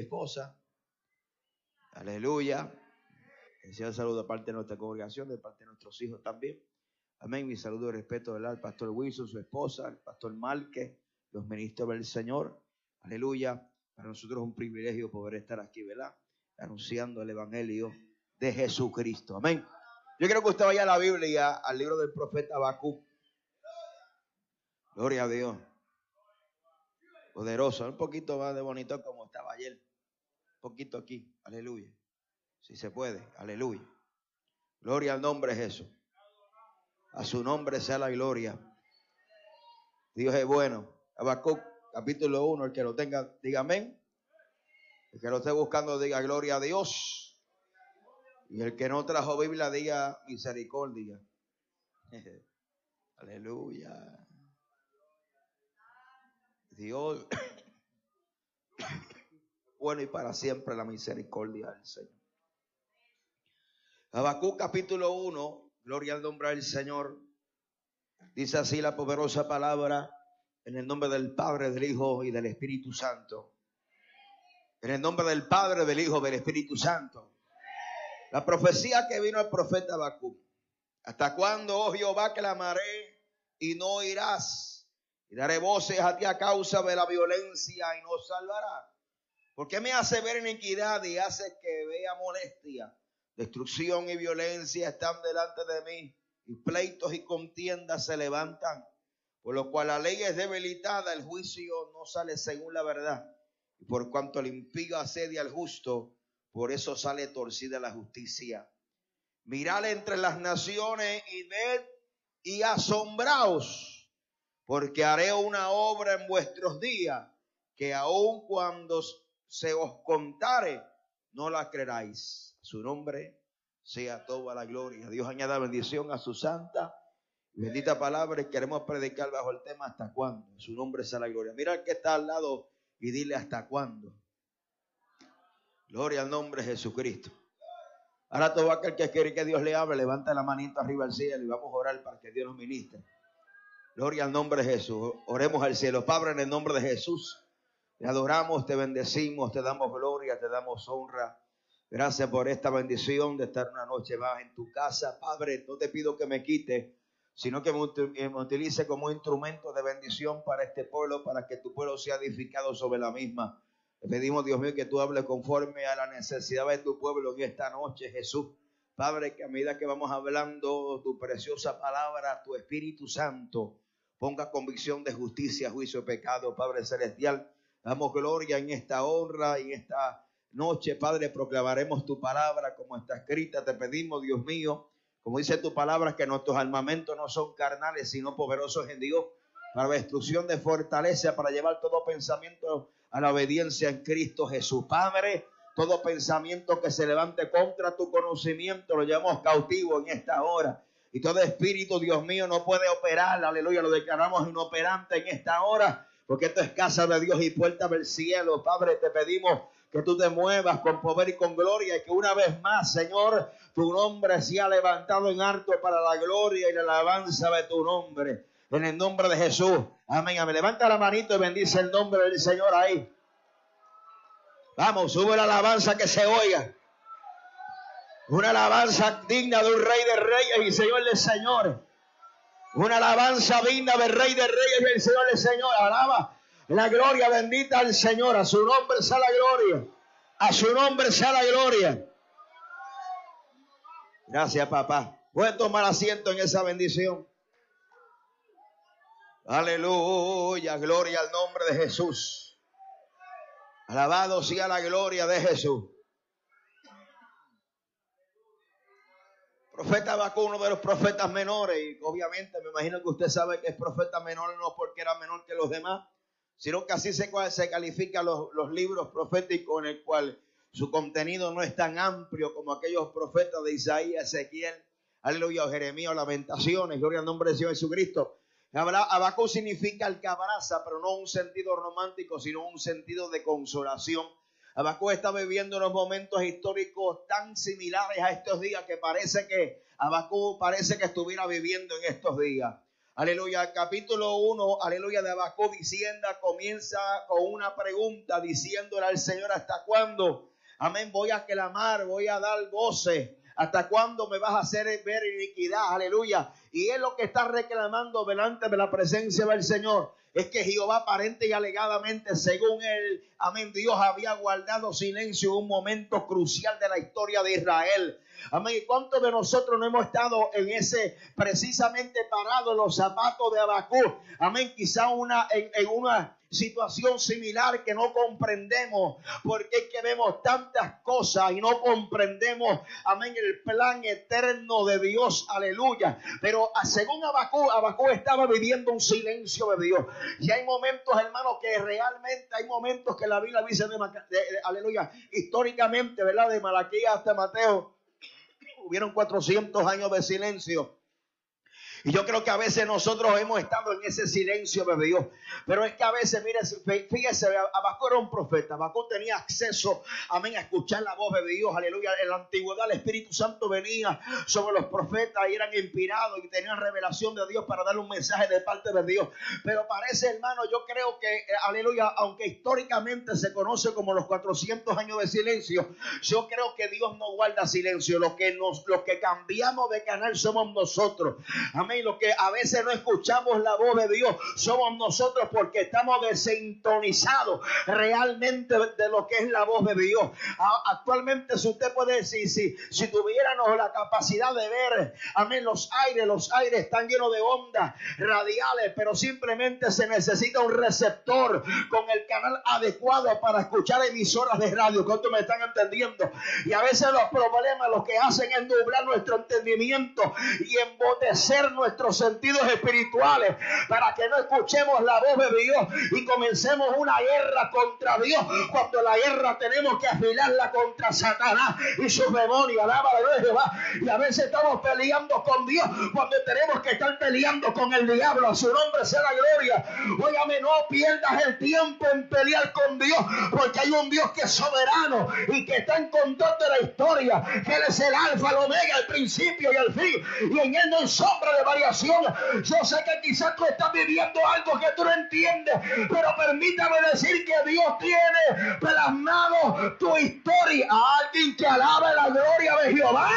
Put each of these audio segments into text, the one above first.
Esposa. Aleluya. El Señor saludo de parte de nuestra congregación, de parte de nuestros hijos también. Amén. Mi saludo y respeto al pastor Wilson, su esposa, al pastor Marque, los ministros del Señor. Aleluya. Para nosotros es un privilegio poder estar aquí, ¿verdad? Anunciando el Evangelio de Jesucristo. Amén. Yo quiero que usted vaya a la Biblia, al libro del profeta Habacuc. Gloria a Dios. Poderoso. Un poquito más de bonito como estaba ayer. Poquito aquí. Aleluya. Si se puede. Aleluya. Gloria al nombre Jesús. A su nombre sea la gloria. Dios es bueno. Habacuc, capítulo 1. El que lo tenga, diga amén. El que lo esté buscando, diga gloria a Dios. Y el que no trajo Biblia, diga misericordia. Aleluya. Dios, bueno y para siempre la misericordia del Señor. Habacuc capítulo 1, gloria al nombre del Señor. Dice así la poderosa palabra en el nombre del Padre, del Hijo y del Espíritu Santo. En el nombre del Padre, del Hijo, del Espíritu Santo. La profecía que vino al profeta Habacuc. ¿Hasta cuándo, oh Jehová, clamaré y no oirás? Y daré voces a ti a causa de la violencia y no salvará. ¿Por qué me hace ver iniquidad y hace que vea molestia? Destrucción y violencia están delante de mí y pleitos y contiendas se levantan. Por lo cual la ley es debilitada, el juicio no sale según la verdad. Y por cuanto el impío asedia al justo, por eso sale torcida la justicia. Mirad entre las naciones y ved y asombraos, porque haré una obra en vuestros días que aun cuando se os contare, no la creeráis. Su nombre sea toda la gloria. Dios añada bendición a su santa bendita palabra y queremos predicar bajo el tema hasta cuándo. Su nombre sea la gloria. Mira al que está al lado y dile hasta cuándo. Gloria al nombre de Jesucristo. Ahora todo aquel que quiere que Dios le hable, levanta la manita arriba al cielo y vamos a orar para que Dios nos ministre. Gloria al nombre de Jesús. Oremos al cielo. Padre, en el nombre de Jesús, te adoramos, te bendecimos, te damos gloria, te damos honra. Gracias por esta bendición de estar una noche más en tu casa. Padre, no te pido que me quite, sino que me utilice como instrumento de bendición para este pueblo, para que tu pueblo sea edificado sobre la misma. Te pedimos, Dios mío, que tú hables conforme a la necesidad de tu pueblo en esta noche, Jesús. Padre, que a medida que vamos hablando tu preciosa palabra, tu Espíritu Santo, ponga convicción de justicia, juicio, pecado, Padre Celestial. Damos gloria en esta honra en esta noche, Padre, proclamaremos tu palabra como está escrita. Te pedimos, Dios mío, como dice tu palabra, que nuestros armamentos no son carnales, sino poderosos en Dios, para la destrucción de fortaleza, para llevar todo pensamiento a la obediencia en Cristo Jesús. Padre, todo pensamiento que se levante contra tu conocimiento lo llevamos cautivo en esta hora. Y todo espíritu, Dios mío, no puede operar. Aleluya, lo declaramos inoperante en esta hora. Porque esto es casa de Dios y puerta del cielo. Padre, te pedimos que tú te muevas con poder y con gloria y que una vez más, Señor, tu nombre sea levantado en alto para la gloria y la alabanza de tu nombre. En el nombre de Jesús. Amén. Amén. Levanta la manito y bendice el nombre del Señor ahí. Vamos, sube la alabanza que se oiga. Una alabanza digna de un rey de reyes y señor de señores. Una alabanza digna del rey de reyes y el señor de señor. Alaba La gloria bendita al Señor. A su nombre sea la gloria. A su nombre sea la gloria. Gracias, papá. Pueden tomar asiento en esa bendición. Aleluya, gloria al nombre de Jesús. Alabado sea la gloria de Jesús. Profeta Habacuc, uno de los profetas menores, y obviamente me imagino que usted sabe que es profeta menor no porque era menor que los demás, sino que así se, se califican los, libros proféticos en el cual su contenido no es tan amplio como aquellos profetas de Isaías, Ezequiel, aleluya, Jeremías, Lamentaciones, gloria al nombre de Señor Jesucristo. Abaco significa el que abraza, pero no un sentido romántico, sino un sentido de consolación. Abacú está viviendo unos momentos históricos tan similares a estos días que parece que Abacú parece que estuviera viviendo en estos días. Aleluya, capítulo 1, aleluya de Abacú diciendo, comienza con una pregunta diciéndole al Señor, ¿hasta cuándo? Amén, voy a clamar, voy a dar goce. ¿Hasta cuándo me vas a hacer ver iniquidad? Aleluya. Y es lo que está reclamando delante de la presencia del Señor. Es que Jehová aparente y alegadamente, según él, amén, Dios había guardado silencio en un momento crucial de la historia de Israel. Amén. ¿Y cuántos de nosotros no hemos estado en ese precisamente parado en los zapatos de Abacú? Amén. Quizá una, en, una situación similar que no comprendemos, porque es que vemos tantas cosas y no comprendemos, amén, el plan eterno de Dios, aleluya. Pero ah, según Abacú, Abacú estaba viviendo un silencio de Dios. Y hay momentos, hermanos, que realmente hay momentos que la Biblia dice, de, aleluya, históricamente, ¿verdad? De Malaquía hasta Mateo, hubieron 400 años de silencio. Y yo creo que a veces nosotros hemos estado en ese silencio de Dios. Pero es que a veces, mire, fíjese, Abacú era un profeta. Abacú tenía acceso, amén, a escuchar la voz de Dios. Aleluya. En la antigüedad el Espíritu Santo venía sobre los profetas y eran inspirados y tenían revelación de Dios para darle un mensaje de parte de Dios. Pero parece, hermano, yo creo que, eh, aleluya, aunque históricamente se conoce como los 400 años de silencio, yo creo que Dios no guarda silencio. Lo que, nos, lo que cambiamos de canal somos nosotros. Amén Amén. Lo que a veces no escuchamos la voz de Dios somos nosotros porque estamos desintonizados realmente de lo que es la voz de Dios. Actualmente, si usted puede decir, si, si tuviéramos la capacidad de ver, amén, los aires, los aires están llenos de ondas radiales, pero simplemente se necesita un receptor con el canal adecuado para escuchar emisoras de radio. ¿Cuánto me están entendiendo? Y a veces los problemas lo que hacen es nublar nuestro entendimiento y embotecer nuestros sentidos espirituales para que no escuchemos la voz de Dios y comencemos una guerra contra Dios cuando la guerra tenemos que afilarla contra Satanás y sus demonios. Alaba de Jehová. Y a veces estamos peleando con Dios cuando tenemos que estar peleando con el diablo. A su nombre sea la gloria. Óyame, no pierdas el tiempo en pelear con Dios porque hay un Dios que es soberano y que está en control de la historia. Que Él es el alfa, el omega, el principio y el fin. Y en Él no hay sombra de variación. Yo sé que quizás tú estás viviendo algo que tú no entiendes, pero permítame decir que Dios tiene plasmado tu historia. A alguien que alabe la gloria de Jehová.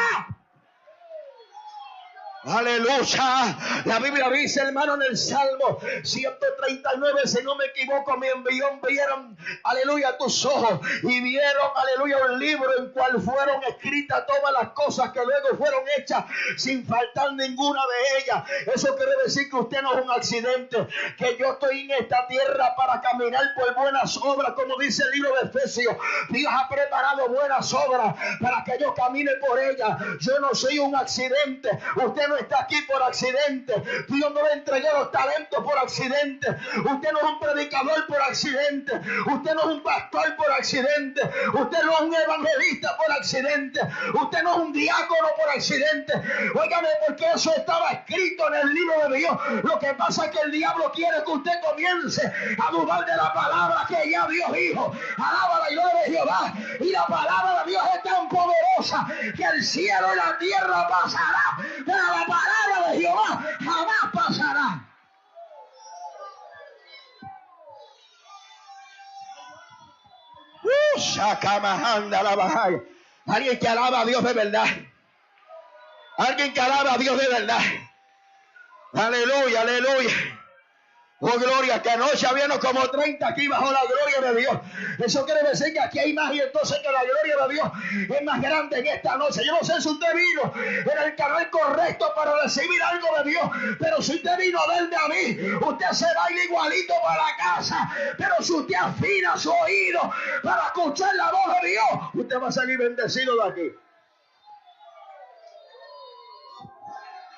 Aleluya. La Biblia dice, hermano, en el Salmo 139, si no me equivoco, me envió, vieron, aleluya, tus ojos y vieron, aleluya, un libro en cual fueron escritas todas las cosas que luego fueron hechas sin faltar ninguna de ellas. Eso quiere decir que usted no es un accidente, que yo estoy en esta tierra para caminar por buenas obras, como dice el libro de Efesios. Dios ha preparado buenas obras para que yo camine por ellas. Yo no soy un accidente. Usted está aquí por accidente. Dios no le entregó los talentos por accidente. Usted no es un predicador por accidente. Usted no es un pastor por accidente. Usted no es un evangelista por accidente. Usted no es un diácono por accidente. Óigame, porque eso estaba escrito en el libro de Dios. Lo que pasa es que el diablo quiere que usted comience a dudar de la palabra que ya Dios dijo. Alaba la gloria de Jehová. Y la palabra de Dios es tan poderosa que el cielo y la tierra pasará. Pero la palabra de Jehová jamás pasará. Uh, Alguien que alaba a Dios de verdad. Alguien que alaba a Dios de verdad. Aleluya, aleluya. Oh, gloria, que anoche habían como 30 aquí bajo la gloria de Dios. Eso quiere decir que aquí hay más y entonces que la gloria de Dios es más grande en esta noche. Yo no sé si usted vino en el canal correcto para recibir algo de Dios, pero si usted vino a verme a mí, usted se va igualito para la casa. Pero si usted afina su oído para escuchar la voz de Dios, usted va a salir bendecido de aquí.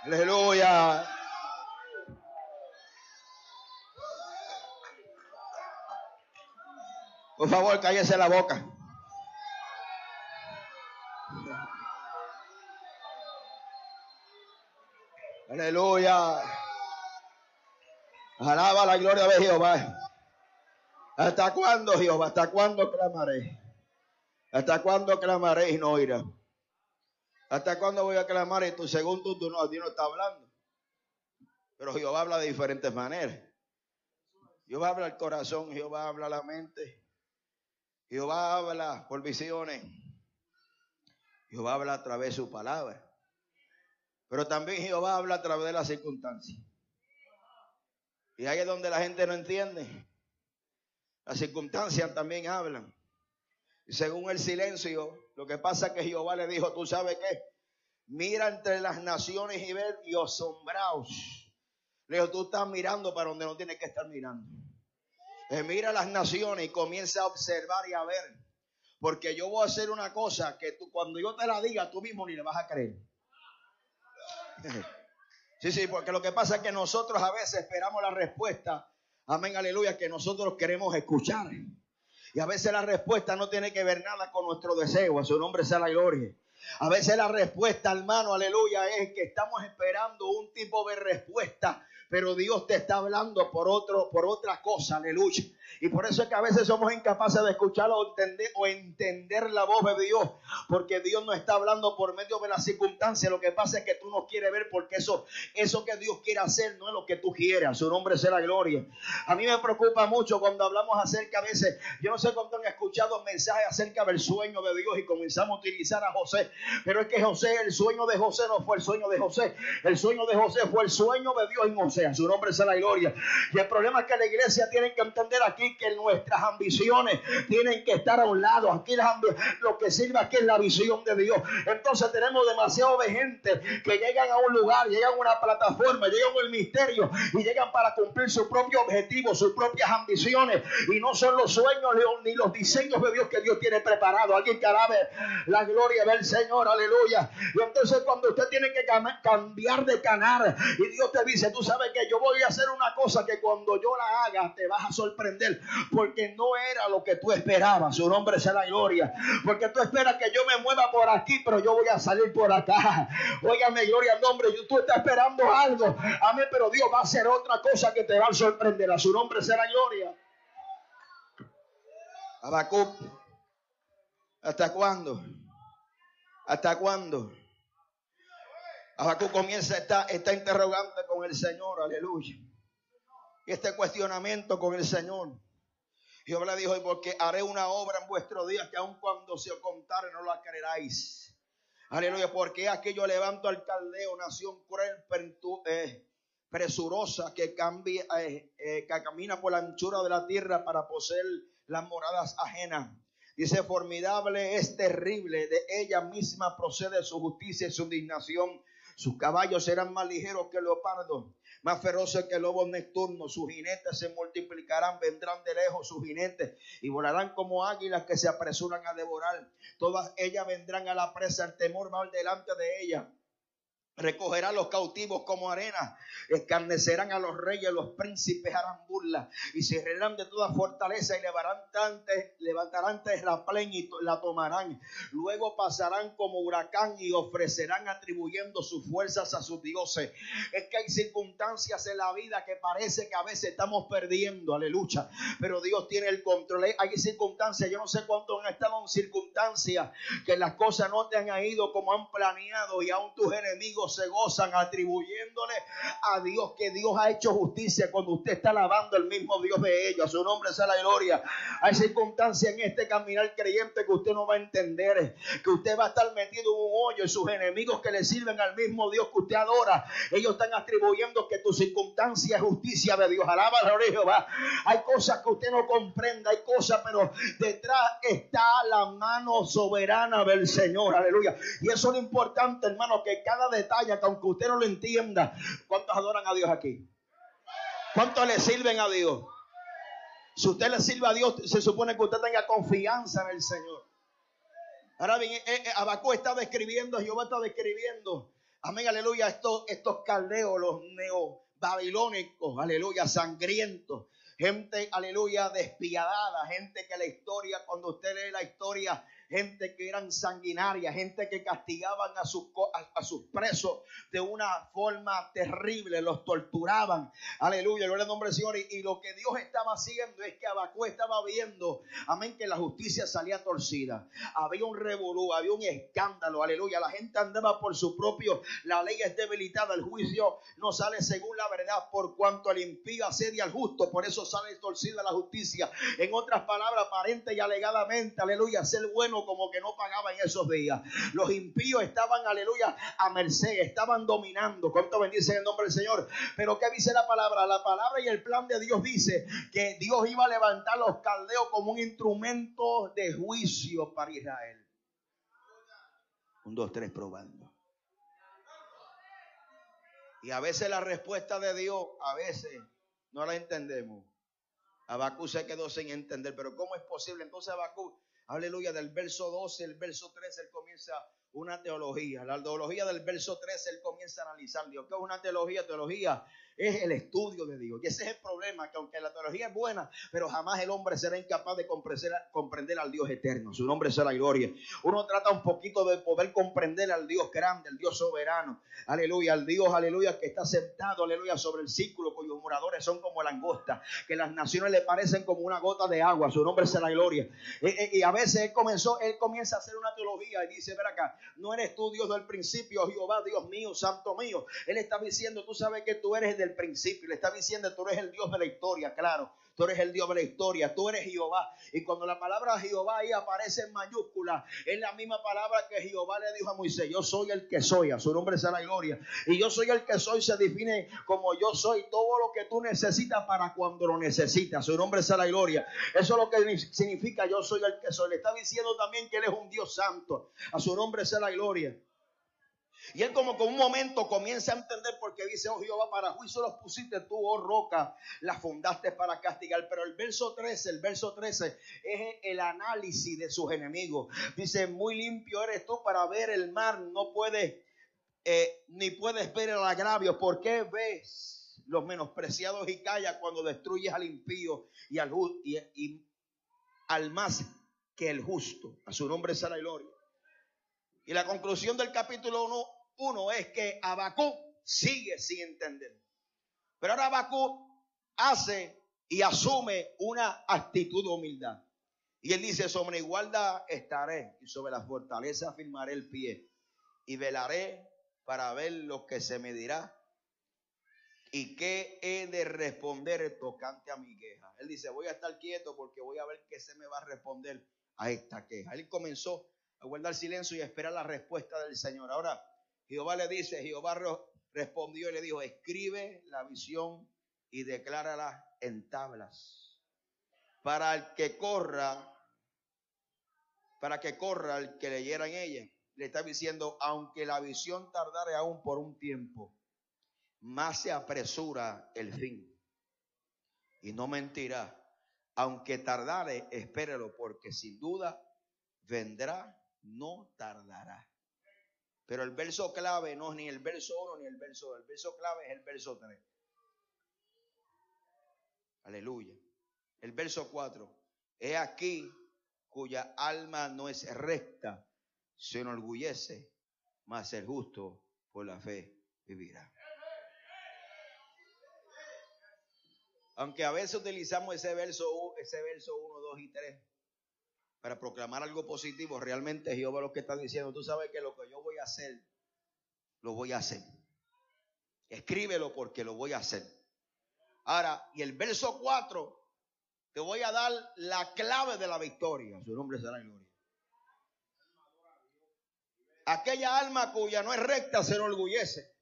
Aleluya. Por favor, cállese la boca. Aleluya. Alaba la gloria de Jehová. ¿Hasta cuándo, Jehová? ¿Hasta cuándo clamaré? ¿Hasta cuándo clamaré y no oirá? ¿Hasta cuándo voy a clamar y tú, según tú, no, Dios no está hablando? Pero Jehová habla de diferentes maneras. Jehová habla el corazón, Jehová habla la mente. Jehová habla por visiones. Jehová habla a través de su palabra. Pero también Jehová habla a través de las circunstancias. Y ahí es donde la gente no entiende. Las circunstancias también hablan. Y según el silencio, lo que pasa es que Jehová le dijo, tú sabes qué, mira entre las naciones y ver y asombraos. Le dijo, tú estás mirando para donde no tienes que estar mirando. Eh, mira las naciones y comienza a observar y a ver. Porque yo voy a hacer una cosa que tú, cuando yo te la diga, tú mismo ni le vas a creer. Sí, sí, porque lo que pasa es que nosotros a veces esperamos la respuesta. Amén, aleluya, que nosotros queremos escuchar. Y a veces la respuesta no tiene que ver nada con nuestro deseo. A su nombre sea la gloria. A veces la respuesta, hermano, aleluya, es que estamos esperando un tipo de respuesta, pero Dios te está hablando por otro, por otra cosa, aleluya. Y por eso es que a veces somos incapaces de escuchar o entender, o entender la voz de Dios, porque Dios no está hablando por medio de las circunstancias. Lo que pasa es que tú no quieres ver, porque eso, eso que Dios quiere hacer no es lo que tú quieras. Su nombre sea la gloria. A mí me preocupa mucho cuando hablamos acerca a veces, yo no sé cuánto han escuchado mensajes acerca del sueño de Dios y comenzamos a utilizar a José, pero es que José, el sueño de José no fue el sueño de José, el sueño de José fue el sueño de Dios en. Su nombre sea la gloria. Y el problema es que la iglesia tiene que entender aquí que nuestras ambiciones tienen que estar a un lado. Aquí lo que sirve aquí es la visión de Dios. Entonces tenemos demasiado de gente que llegan a un lugar, llegan a una plataforma, llegan al misterio y llegan para cumplir su propio objetivo, sus propias ambiciones. Y no son los sueños ni los diseños de Dios que Dios tiene preparado. Alguien que alabe la gloria del Señor, aleluya. Y entonces cuando usted tiene que cambiar de canal y Dios te dice, tú sabes que yo voy a hacer una cosa que cuando yo la haga te vas a sorprender porque no era lo que tú esperabas. Su nombre la gloria. Porque tú esperas que yo me mueva por aquí, pero yo voy a salir por acá. Óigame, gloria al nombre. Tú estás esperando algo. Amén, pero Dios va a hacer otra cosa que te va a sorprender. A su nombre la gloria. Habacuc, ¿hasta cuándo? ¿Hasta cuándo? Habacuc comienza esta, esta interrogante con el Señor, aleluya. Y este cuestionamiento con el Señor. Jehová le dijo, porque haré una obra en vuestros días que aun cuando se os contare no la creeráis. Aleluya, porque aquí yo levanto al caldeo, nación cruel, eh, presurosa, que, cambia, eh, eh, que camina por la anchura de la tierra para poseer las moradas ajenas. Dice, formidable es terrible, de ella misma procede su justicia y su indignación. Sus caballos serán más ligeros que el leopardo más feroces que el lobo nocturno. Sus jinetes se multiplicarán, vendrán de lejos sus jinetes y volarán como águilas que se apresuran a devorar. Todas ellas vendrán a la presa, el temor va delante de ellas. Recogerá los cautivos como arena, escarnecerán a los reyes, los príncipes harán burla y se reirán de toda fortaleza y levantarán, levantarán terraplén y la tomarán. Luego pasarán como huracán y ofrecerán atribuyendo sus fuerzas a sus dioses. Es que hay circunstancias en la vida que parece que a veces estamos perdiendo, aleluya, pero Dios tiene el control. Hay circunstancias, yo no sé cuánto han estado en circunstancias que las cosas no te han ido como han planeado y aún tus enemigos se gozan atribuyéndole a Dios que Dios ha hecho justicia cuando usted está alabando el mismo Dios de ellos. A su nombre sea la gloria. Hay circunstancias en este caminar creyente que usted no va a entender, que usted va a estar metido en un hoyo y sus enemigos que le sirven al mismo Dios que usted adora, ellos están atribuyendo que tu circunstancia es justicia de Dios. Alaba la Jehová. Hay cosas que usted no comprende, hay cosas, pero detrás está la mano soberana del Señor. Aleluya. Y eso es lo importante, hermano, que cada detalle, que aunque usted no lo entienda, ¿cuántos adoran a Dios aquí? ¿Cuántos le sirven a Dios? Si usted le sirve a Dios, se supone que usted tenga confianza en el Señor. Ahora bien, eh, eh, Abacú está describiendo, Jehová está describiendo, amén, aleluya, estos, estos caldeos, los neobabilónicos, aleluya, sangrientos, gente, aleluya, despiadada, gente que la historia, cuando usted lee la historia, gente que eran sanguinarias, gente que castigaban a sus, a, sus presos de una forma terrible, los torturaban. Aleluya, gloria al nombre del Señor. Y, lo que Dios estaba haciendo es que Abacú estaba viendo, amén, que la justicia salía torcida. Había un revolú, había un escándalo, aleluya. La gente andaba por su propio, la ley es debilitada, el juicio no sale según la verdad, por cuanto el impío asedia al justo, por eso sale torcida la justicia. En otras palabras, aparente y alegadamente, aleluya, ser bueno como que no pagaba en esos días. Los impíos estaban, aleluya, a merced, estaban dominando. ¿Cuánto bendice el nombre del Señor? Pero ¿qué dice la palabra? La palabra y el plan de Dios dice que Dios iba a levantar los caldeos como un instrumento de juicio para Israel. Un, dos, tres, probando. Y a veces la respuesta de Dios, a veces no la entendemos. Abacú se quedó sin entender, pero ¿cómo es posible? Entonces Abacú aleluya, del verso 12, el verso 13, él comienza una teología. La teología del verso 13, él comienza a analizar, Dios, ¿qué es una teología? Teología es el estudio de Dios. Y ese es el problema, que aunque la teología es buena, pero jamás el hombre será incapaz de comprender, al Dios eterno. Su nombre será gloria. Uno trata un poquito de poder comprender al Dios grande, al Dios soberano. Aleluya, al Dios, aleluya, que está sentado, aleluya, sobre el círculo cuyos moradores son como langosta, que las naciones le parecen como una gota de agua. Su nombre será gloria. Y, y a veces él comenzó, él comienza a hacer una teología y dice, ver acá, no eres tú Dios del principio, Jehová, Dios mío, santo mío. Él está diciendo, tú sabes que tú eres del principio. Le está diciendo, tú eres el Dios de la historia, claro. Tú eres el Dios de la historia, tú eres Jehová. Y cuando la palabra Jehová ahí aparece en mayúscula, es la misma palabra que Jehová le dijo a Moisés, yo soy el que soy, a su nombre sea la gloria. Y yo soy el que soy, se define como yo soy, todo lo que tú necesitas para cuando lo necesitas, a su nombre sea la gloria. Eso es lo que significa yo soy el que soy. Le está diciendo también que él es un Dios santo, a su nombre sea la gloria. Y él como con un momento comienza a entender porque dice, oh Jehová, para juicio los pusiste tú, oh roca, las fundaste para castigar. Pero el verso 13, el verso 13 es el análisis de sus enemigos. Dice, muy limpio eres tú para ver el mar, no puedes, eh, ni puedes ver el agravio. ¿Por qué ves los menospreciados y calla cuando destruyes al impío y al, y, y al más que el justo? A su nombre será gloria. Y la conclusión del capítulo 1, es que Abacú sigue sin entender. Pero ahora Abacú hace y asume una actitud de humildad. Y él dice, sobre igualdad estaré y sobre la fortaleza firmaré el pie y velaré para ver lo que se me dirá y qué he de responder tocante a mi queja. Él dice, voy a estar quieto porque voy a ver qué se me va a responder a esta queja. Él comenzó a guardar silencio y esperar la respuesta del Señor. Ahora, Jehová le dice, Jehová respondió y le dijo, escribe la visión y declárala en tablas. Para el que corra, para que corra el que leyera en ella. Le está diciendo, aunque la visión tardare aún por un tiempo, más se apresura el fin. Y no mentirá. Aunque tardare, espérelo, porque sin duda vendrá no tardará. Pero el verso clave no es ni el verso 1 ni el verso 2. El verso clave es el verso 3. Aleluya. El verso 4. He aquí cuya alma no es recta, se enorgullece, mas el justo por la fe vivirá. Aunque a veces utilizamos ese verso, ese verso 1, 2 y 3 para proclamar algo positivo, realmente Jehová lo que está diciendo, tú sabes que lo que yo voy a hacer lo voy a hacer. Escríbelo porque lo voy a hacer. Ahora, y el verso 4, te voy a dar la clave de la victoria. Su nombre será gloria. Aquella alma cuya no es recta se enorgullece.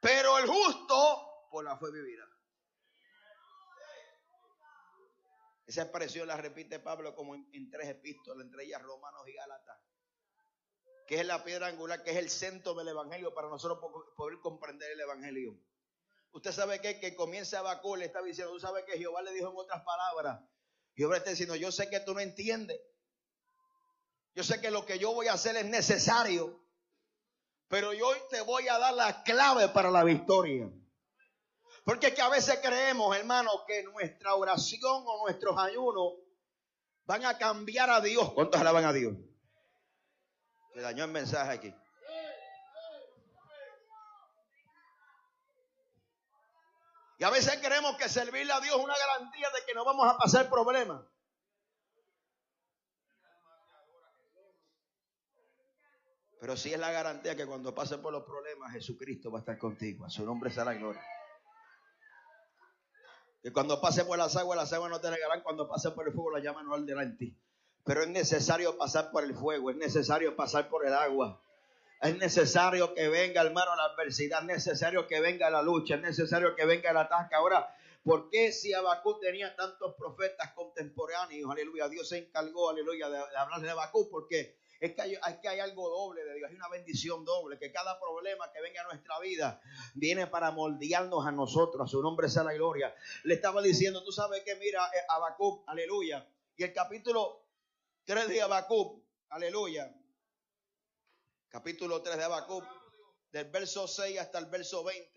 Pero el justo por la fe vivirá. Esa expresión la repite Pablo como en, tres epístolas, entre ellas Romanos y Gálatas, que es la piedra angular, que es el centro del Evangelio para nosotros poder comprender el Evangelio. Usted sabe que, que comienza Abacú, le está diciendo, tú sabes que Jehová le dijo en otras palabras, Jehová está diciendo, yo sé que tú no entiendes, yo sé que lo que yo voy a hacer es necesario, pero yo te voy a dar la clave para la victoria. Porque es que a veces creemos, hermano, que nuestra oración o nuestros ayunos van a cambiar a Dios. ¿Cuántos alaban a Dios? Se dañó el mensaje aquí. Y a veces creemos que servirle a Dios es una garantía de que no vamos a pasar problemas. Pero sí es la garantía que cuando pasen por los problemas, Jesucristo va a estar contigo. A su nombre será gloria. Cuando pase por las aguas, las aguas no te negarán. Cuando pase por el fuego, la llama no arderá en ti. Pero es necesario pasar por el fuego, es necesario pasar por el agua. Es necesario que venga, hermano, la adversidad, es necesario que venga la lucha, es necesario que venga el ataque. Ahora, ¿por qué si Abacú tenía tantos profetas contemporáneos? Aleluya, Dios se encargó, aleluya, de, hablar de Abacú, porque es que, hay, que hay algo doble de Dios, hay una bendición doble, que cada problema que venga a nuestra vida viene para moldearnos a nosotros, a su nombre sea la gloria. Le estaba diciendo, tú sabes que mira, eh, Abacú, aleluya, y el capítulo 3 de Abacú, aleluya, capítulo 3 de Habacuc, del verso 6 hasta el verso 20.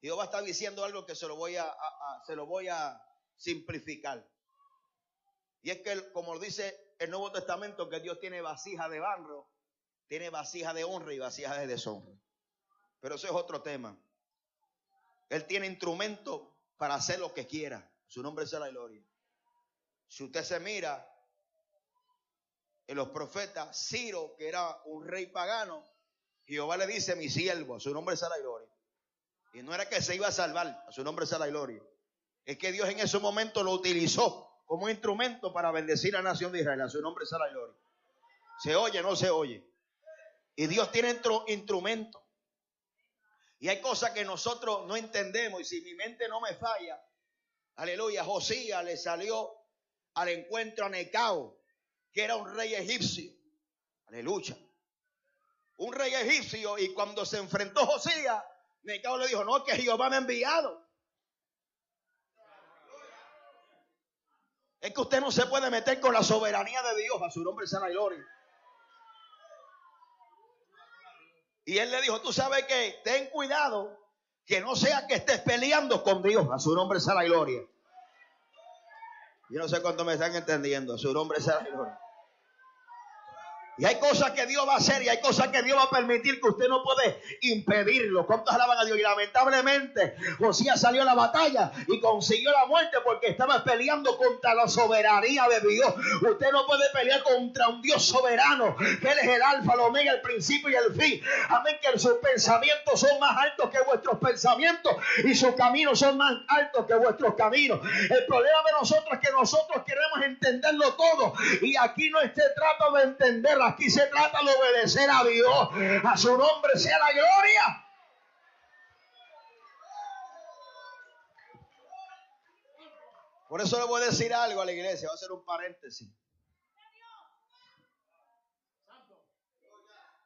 Dios va a estar diciendo algo que se lo voy a, se lo voy a simplificar. Y es que, como dice el Nuevo Testamento, que Dios tiene vasija de barro, tiene vasija de honra y vasija de deshonra. Pero eso es otro tema. Él tiene instrumento para hacer lo que quiera. Su nombre es la gloria. Si usted se mira, en los profetas, Ciro, que era un rey pagano, Jehová le dice, mi siervo, su nombre es la gloria. Y no era que se iba a salvar, a su nombre es la gloria. Es que Dios en ese momento lo utilizó como instrumento para bendecir a la nación de Israel, a su nombre la gloria. ¿Se oye no se oye? Y Dios tiene instrumento. Y hay cosas que nosotros no entendemos. Y si mi mente no me falla, aleluya, Josías le salió al encuentro a Necao que era un rey egipcio. Aleluya. Un rey egipcio y cuando se enfrentó Josías, Necao le dijo, no, que Jehová me ha enviado. Es que usted no se puede meter con la soberanía de Dios, a su nombre sea la gloria. Y él le dijo, tú sabes que ten cuidado que no sea que estés peleando con Dios, a su nombre sea la gloria. Yo no sé cuánto me están entendiendo. Su nombre será gloria. Y hay cosas que Dios va a hacer y hay cosas que Dios va a permitir que usted no puede impedirlo. ¿Cuántos alaban a Dios? Y lamentablemente Josías salió a la batalla y consiguió la muerte porque estaba peleando contra la soberanía de Dios. Usted no puede pelear contra un Dios soberano, que Él es el alfa, el omega, el principio y el fin. Amén, que sus pensamientos son más altos que vuestros pensamientos y sus caminos son más altos que vuestros caminos. El problema de nosotros es que nosotros queremos entenderlo todo y aquí no se trata de entenderlo Aquí se trata de obedecer a Dios. A su nombre sea la gloria. Por eso le voy a decir algo a la iglesia. Voy a hacer un paréntesis.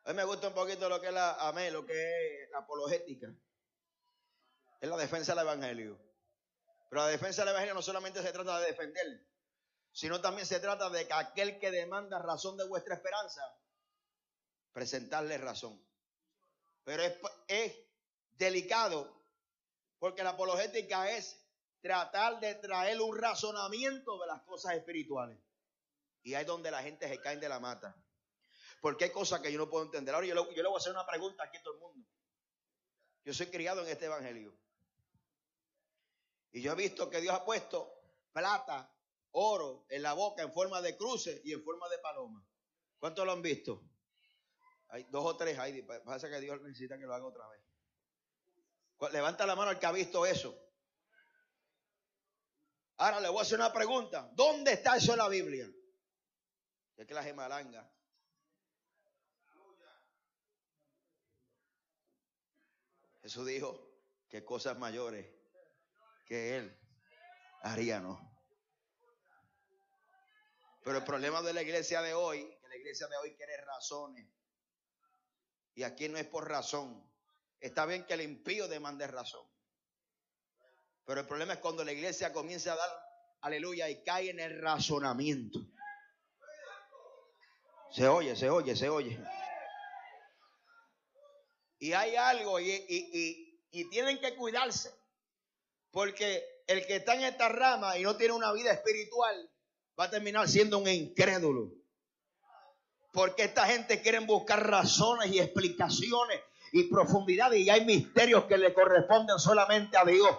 A mí me gusta un poquito lo que es la, amé, lo que es la apologética. Es la defensa del evangelio. Pero la defensa del evangelio no solamente se trata de defender, sino también se trata de que aquel que demanda razón de vuestra esperanza, presentarle razón. Pero es, delicado porque la apologética es tratar de traer un razonamiento de las cosas espirituales. Y ahí es donde la gente se cae de la mata. Porque hay cosas que yo no puedo entender. Ahora yo, yo le voy a hacer una pregunta aquí a todo el mundo. Yo soy criado en este evangelio. Y yo he visto que Dios ha puesto plata, oro en la boca en forma de cruce y en forma de paloma. ¿Cuántos lo han visto? Hay dos o tres ahí. Pasa que Dios necesita que lo haga otra vez. Levanta la mano el que ha visto eso. Ahora le voy a hacer una pregunta. ¿Dónde está eso en la Biblia? Es que la gemalanga. Jesús dijo que cosas mayores que él haría, ¿no? Pero el problema de la iglesia de hoy, que la iglesia de hoy quiere razones. Y aquí no es por razón. Está bien que el impío demande razón. Pero el problema es cuando la iglesia comienza a dar aleluya y cae en el razonamiento. Se oye, se oye, se oye. Y hay algo y, y tienen que cuidarse. Porque el que está en esta rama y no tiene una vida espiritual va a terminar siendo un incrédulo. Porque esta gente quiere buscar razones y explicaciones y profundidades y hay misterios que le corresponden solamente a Dios.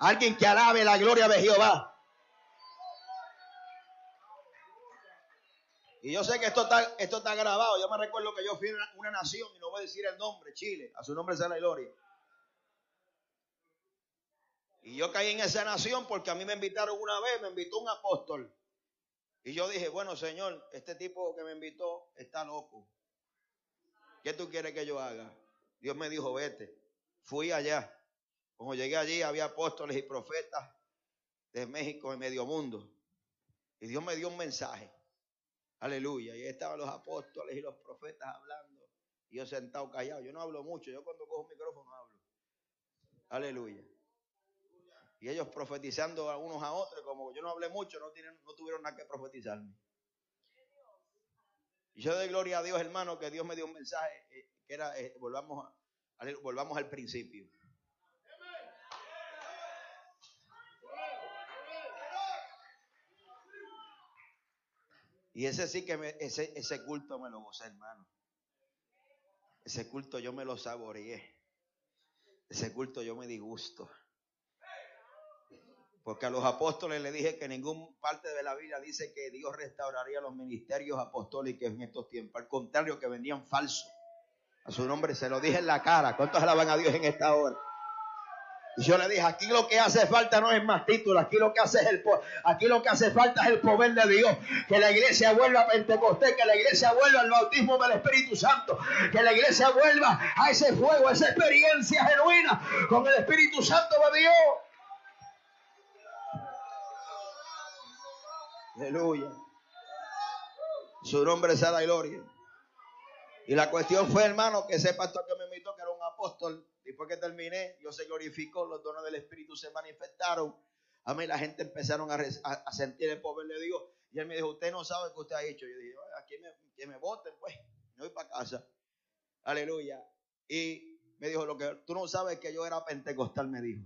Alguien que alabe la gloria de Jehová. Y yo sé que esto está, grabado. Yo me recuerdo que yo fui a una, nación, y no voy a decir el nombre, Chile. A su nombre sea la gloria. Y yo caí en esa nación porque a mí me invitaron una vez, me invitó un apóstol. Y yo dije, bueno, Señor, este tipo que me invitó está loco. ¿Qué tú quieres que yo haga? Dios me dijo, vete. Fui allá. Como llegué allí, había apóstoles y profetas de México y medio mundo. Y Dios me dio un mensaje. Aleluya. Y ahí estaban los apóstoles y los profetas hablando. Y yo sentado callado. Yo no hablo mucho. Yo cuando cojo un micrófono hablo. Aleluya. Y ellos profetizando a unos a otros. Como yo no hablé mucho, no, tuvieron nada que profetizarme. Y yo doy gloria a Dios, hermano, que Dios me dio un mensaje eh, que era, eh, volvamos, volvamos al principio. Y ese sí que me, ese, ese culto me lo gocé, hermano. Ese culto yo me lo saboreé. Ese culto yo me di gusto. Porque a los apóstoles le dije que ningún parte de la Biblia dice que Dios restauraría los ministerios apostólicos en estos tiempos. Al contrario, que venían falsos. A su nombre se lo dije en la cara. ¿Cuántos alaban a Dios en esta hora? Y yo le dije, aquí lo que hace falta no es más título, aquí lo que hace es el aquí lo que hace falta es el poder de Dios, que la iglesia vuelva a Pentecostés, que la iglesia vuelva al bautismo del Espíritu Santo, que la iglesia vuelva a ese fuego, a esa experiencia genuina con el Espíritu Santo de Dios. Aleluya. Su nombre sea la gloria. Y la cuestión fue, hermano, que ese pastor que me invitó, que era un apóstol, después que terminé, Dios se glorificó, los dones del Espíritu se manifestaron. A mí la gente empezaron a, sentir el poder de Dios. Y él me dijo, usted no sabe qué usted ha hecho. Yo dije, aquí me, que me voten, pues, me voy para casa. Aleluya. Y me dijo, lo que tú no sabes que yo era pentecostal, me dijo.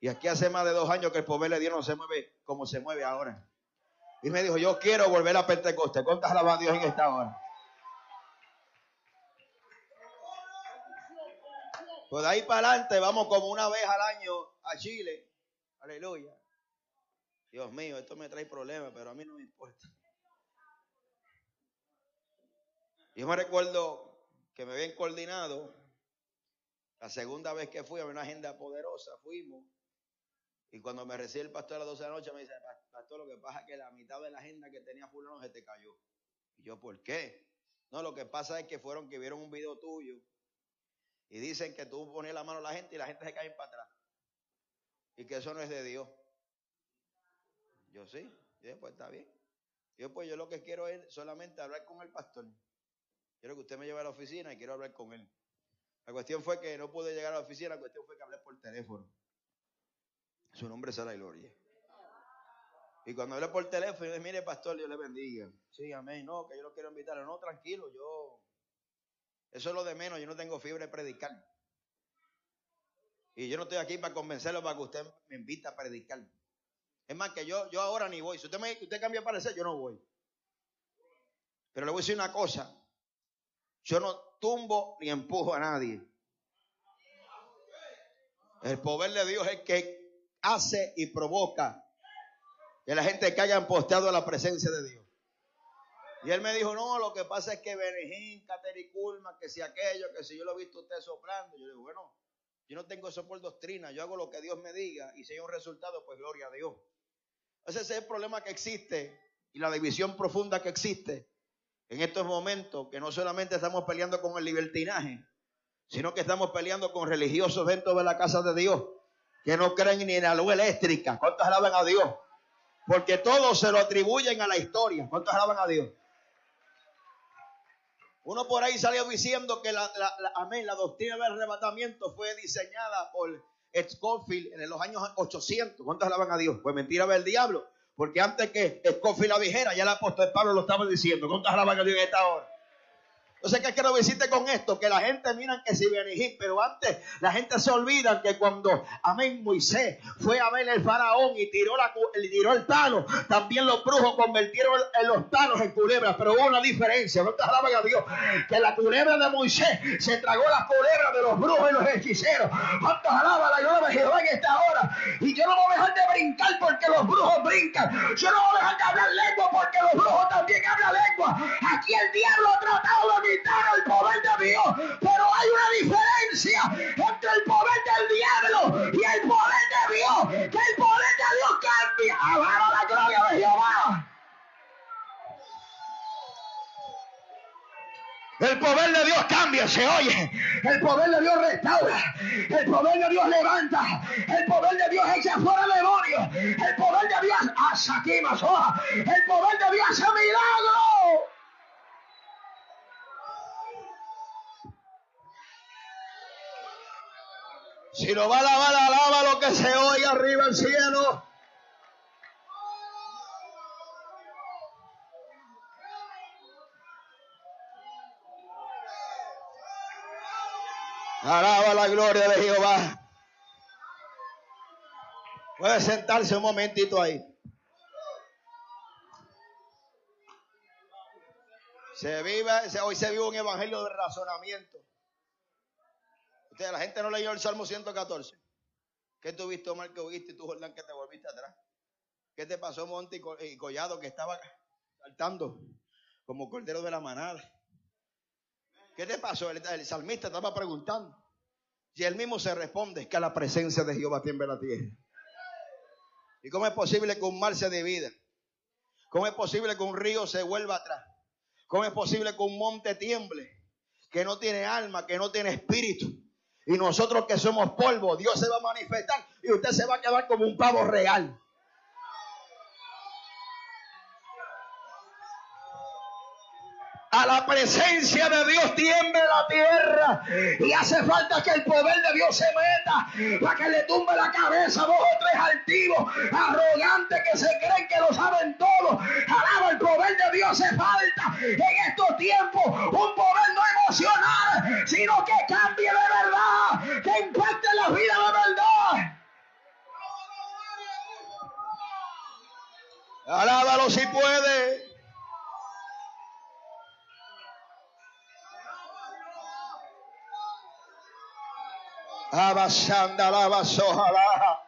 Y aquí hace más de dos años que el poder de Dios no se mueve como se mueve ahora. Y me dijo, yo quiero volver a Pentecostés. ¿Cuántas alaban a Dios en esta hora? Pues de ahí para adelante vamos como una vez al año a Chile. Aleluya. Dios mío, esto me trae problemas, pero a mí no me importa. Yo me recuerdo que me habían coordinado. La segunda vez que fui a una agenda poderosa, fuimos. Y cuando me recibe el pastor a las 12 de la noche, me dice, pastor, lo que pasa es que la mitad de la agenda que tenía fulano se te cayó. Y yo, ¿por qué? No, lo que pasa es que fueron que vieron un video tuyo y dicen que tú pones la mano a la gente y la gente se cae para atrás. Y que eso no es de Dios. Yo sí. Pues está bien. Yo pues yo lo que quiero es solamente hablar con el pastor. Quiero que usted me lleve a la oficina y quiero hablar con él. La cuestión fue que no pude llegar a la oficina, la cuestión fue que hablé por teléfono. Su nombre será gloria. Y cuando hablé por teléfono, yo dije, mire pastor, Dios le bendiga. Sí, amén. No, que yo lo quiero invitar. No, tranquilo, yo eso es lo de menos, yo no tengo fiebre de predicar. Y yo no estoy aquí para convencerlo para que usted me invite a predicar. Es más que yo, yo ahora ni voy. Si usted me usted cambia de parecer, yo no voy. Pero le voy a decir una cosa. Yo no tumbo ni empujo a nadie. El poder de Dios es que hace y provoca que la gente caiga posteado a la presencia de Dios. Y él me dijo, no, lo que pasa es que Benejín, Catericulma, que si aquello, que si yo lo he visto usted soplando. Yo digo, bueno, yo no tengo eso por doctrina, yo hago lo que Dios me diga y si hay un resultado, pues gloria a Dios. Ese es el problema que existe y la división profunda que existe en estos momentos, que no solamente estamos peleando con el libertinaje, sino que estamos peleando con religiosos dentro de la casa de Dios, que no creen ni en la luz eléctrica. ¿Cuántos alaban a Dios? Porque todos se lo atribuyen a la historia. ¿Cuántos alaban a Dios? Uno por ahí salió diciendo que la, amén, la doctrina del arrebatamiento fue diseñada por Scofield en los años 800. ¿Cuántos alaban a Dios? Pues mentira del diablo. Porque antes que Scofield la dijera, ya el apóstol Pablo lo estaba diciendo. ¿Cuántos alaban a Dios en esta hora? Entonces, ¿qué quiero decirte con esto? Que la gente mira que si Benigín, pero antes la gente se olvida que cuando, amén, Moisés fue a ver el faraón y tiró, el talo, también los brujos convirtieron en los talos en culebras, pero hubo una diferencia, no te alaban a Dios, que la culebra de Moisés se tragó la culebra de los brujos y los hechiceros. ¿Cuántos alaban la gloria de Jehová en esta hora? Y yo no voy a dejar de brincar porque los brujos brincan. Yo no voy a dejar de hablar lengua porque los brujos también hablan lengua. Aquí el diablo ha tratado de el poder de Dios. Pero hay una diferencia entre el poder del diablo y el poder de Dios. Que el poder de Dios cambia. Alaba la gloria de Jehová. El poder de Dios cambia, se oye. El poder de Dios restaura. El poder de Dios levanta. El poder de Dios echa fuera demonios. El poder de Dios hace aquí más hoja. El poder de Dios hace milagros. Si lo va a alabar, alaba lo que se oye arriba el cielo. Alaba la gloria de Jehová. Puede sentarse un momentito ahí. Se vive, hoy se vive un evangelio de razonamiento la gente no leyó el Salmo 114. ¿Qué tuviste, Omar, que oíste y tú, Jordán, que te volviste atrás? ¿Qué te pasó, Monte y Collado, que estaba saltando como cordero de la manada? ¿Qué te pasó? El, salmista estaba preguntando. Y él mismo se responde que a la presencia de Jehová tiembla la tierra. ¿Y cómo es posible que un mar se divida? ¿Cómo es posible que un río se vuelva atrás? ¿Cómo es posible que un monte tiemble? Que no tiene alma, que no tiene espíritu. Y nosotros que somos polvo, Dios se va a manifestar y usted se va a quedar como un pavo real. A la presencia de Dios tiemble la tierra. Y hace falta que el poder de Dios se meta para que le tumbe la cabeza a dos o tres altivos, arrogantes que se creen que lo saben todo. Alaba el poder de Dios hace falta en estos tiempos. Un poder no emocional, sino que cambie de verdad, que impacte la vida de verdad. Alábalo si puede. Abasanda lava sojalá.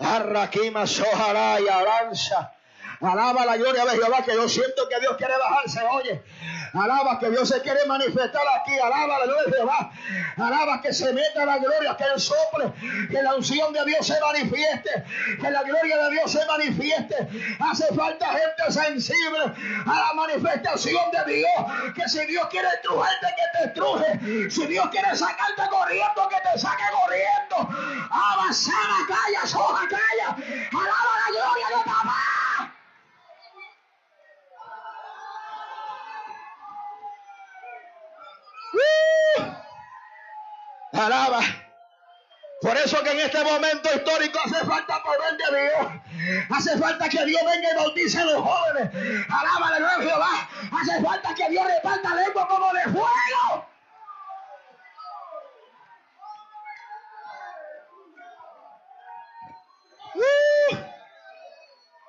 Arraquima sojalá y avanza. Alaba la gloria de Jehová que yo siento que Dios quiere bajarse, oye. Alaba que Dios se quiere manifestar aquí. Alaba la gloria de Jehová. Alaba que se meta la gloria, que el sople, que la unción de Dios se manifieste, que la gloria de Dios se manifieste. Hace falta gente sensible a la manifestación de Dios. Que si Dios quiere estrujarte, que te estruje. Si Dios quiere sacarte corriendo, que te saque corriendo. Avanzada, calla, soja, calla. Alaba la gloria de Alaba. Por eso que en este momento histórico hace falta poder de Dios. Hace falta que Dios venga y bautice a los jóvenes. Alaba de nuevo Jehová. Hace falta que Dios reparta lengua como de fuego.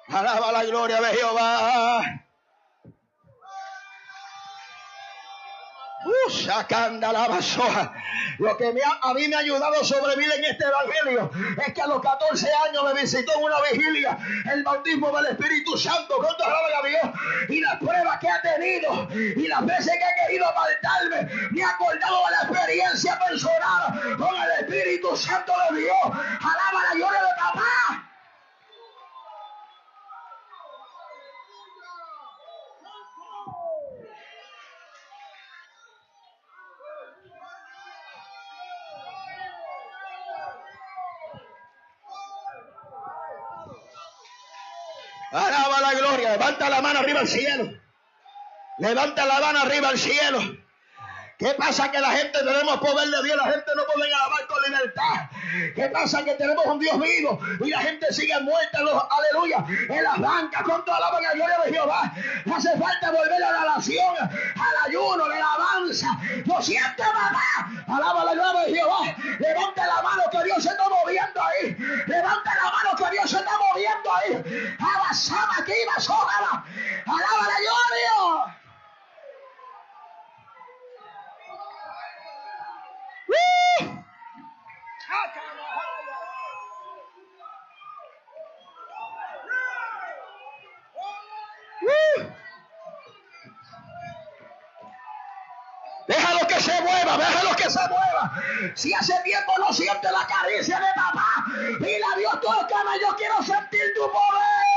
Alaba la gloria de Jehová. Sacando la basoja. Lo que a mí me ha ayudado a sobrevivir en este evangelio es que a los 14 años me visitó en una vigilia el bautismo del Espíritu Santo. ¿Cuánto alaban a Dios? Y la prueba pruebas que he tenido y las veces que he querido apartarme, me he acordado de la experiencia personal con el Espíritu Santo de Dios. Alaba la gloria de papá. Al cielo. Levanta la mano arriba al cielo. ¿Qué pasa? Que la gente tenemos poder de Dios, la gente no puede alabar con libertad. ¿Qué pasa? Que tenemos un Dios vivo y la gente sigue muerta, los, aleluya, en las bancas, con toda la gloria de Jehová. Hace falta volver a la oración, al ayuno, la alabanza. Lo siente, mamá. Alaba la gloria de Jehová. Levante la mano que Dios se está moviendo ahí. Levante la mano que Dios se está moviendo ahí. Abasama aquí, basójala. Alaba la gloria. Déjalo que se mueva, déjalo que se mueva. Si hace tiempo no siente la caricia de papá, y la Dios tócame, yo quiero sentir tu poder.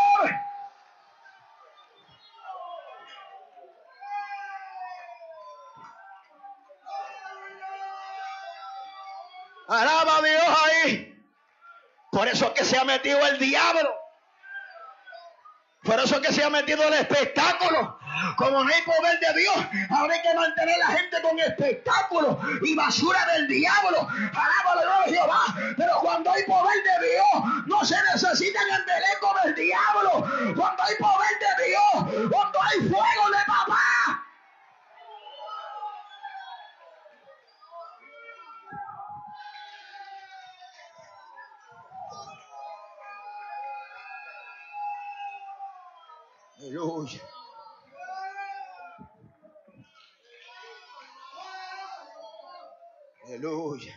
Alaba a Dios ahí. Por eso es que se ha metido el diablo. Por eso es que se ha metido el espectáculo. Como no hay poder de Dios, ahora hay que mantener a la gente con espectáculo y basura del diablo. Alaba la de Jehová. Pero cuando hay poder de Dios, no se necesitan embeleco del diablo. Cuando hay poder de Dios, cuando hay fuego de papá. Aleluya. Aleluya.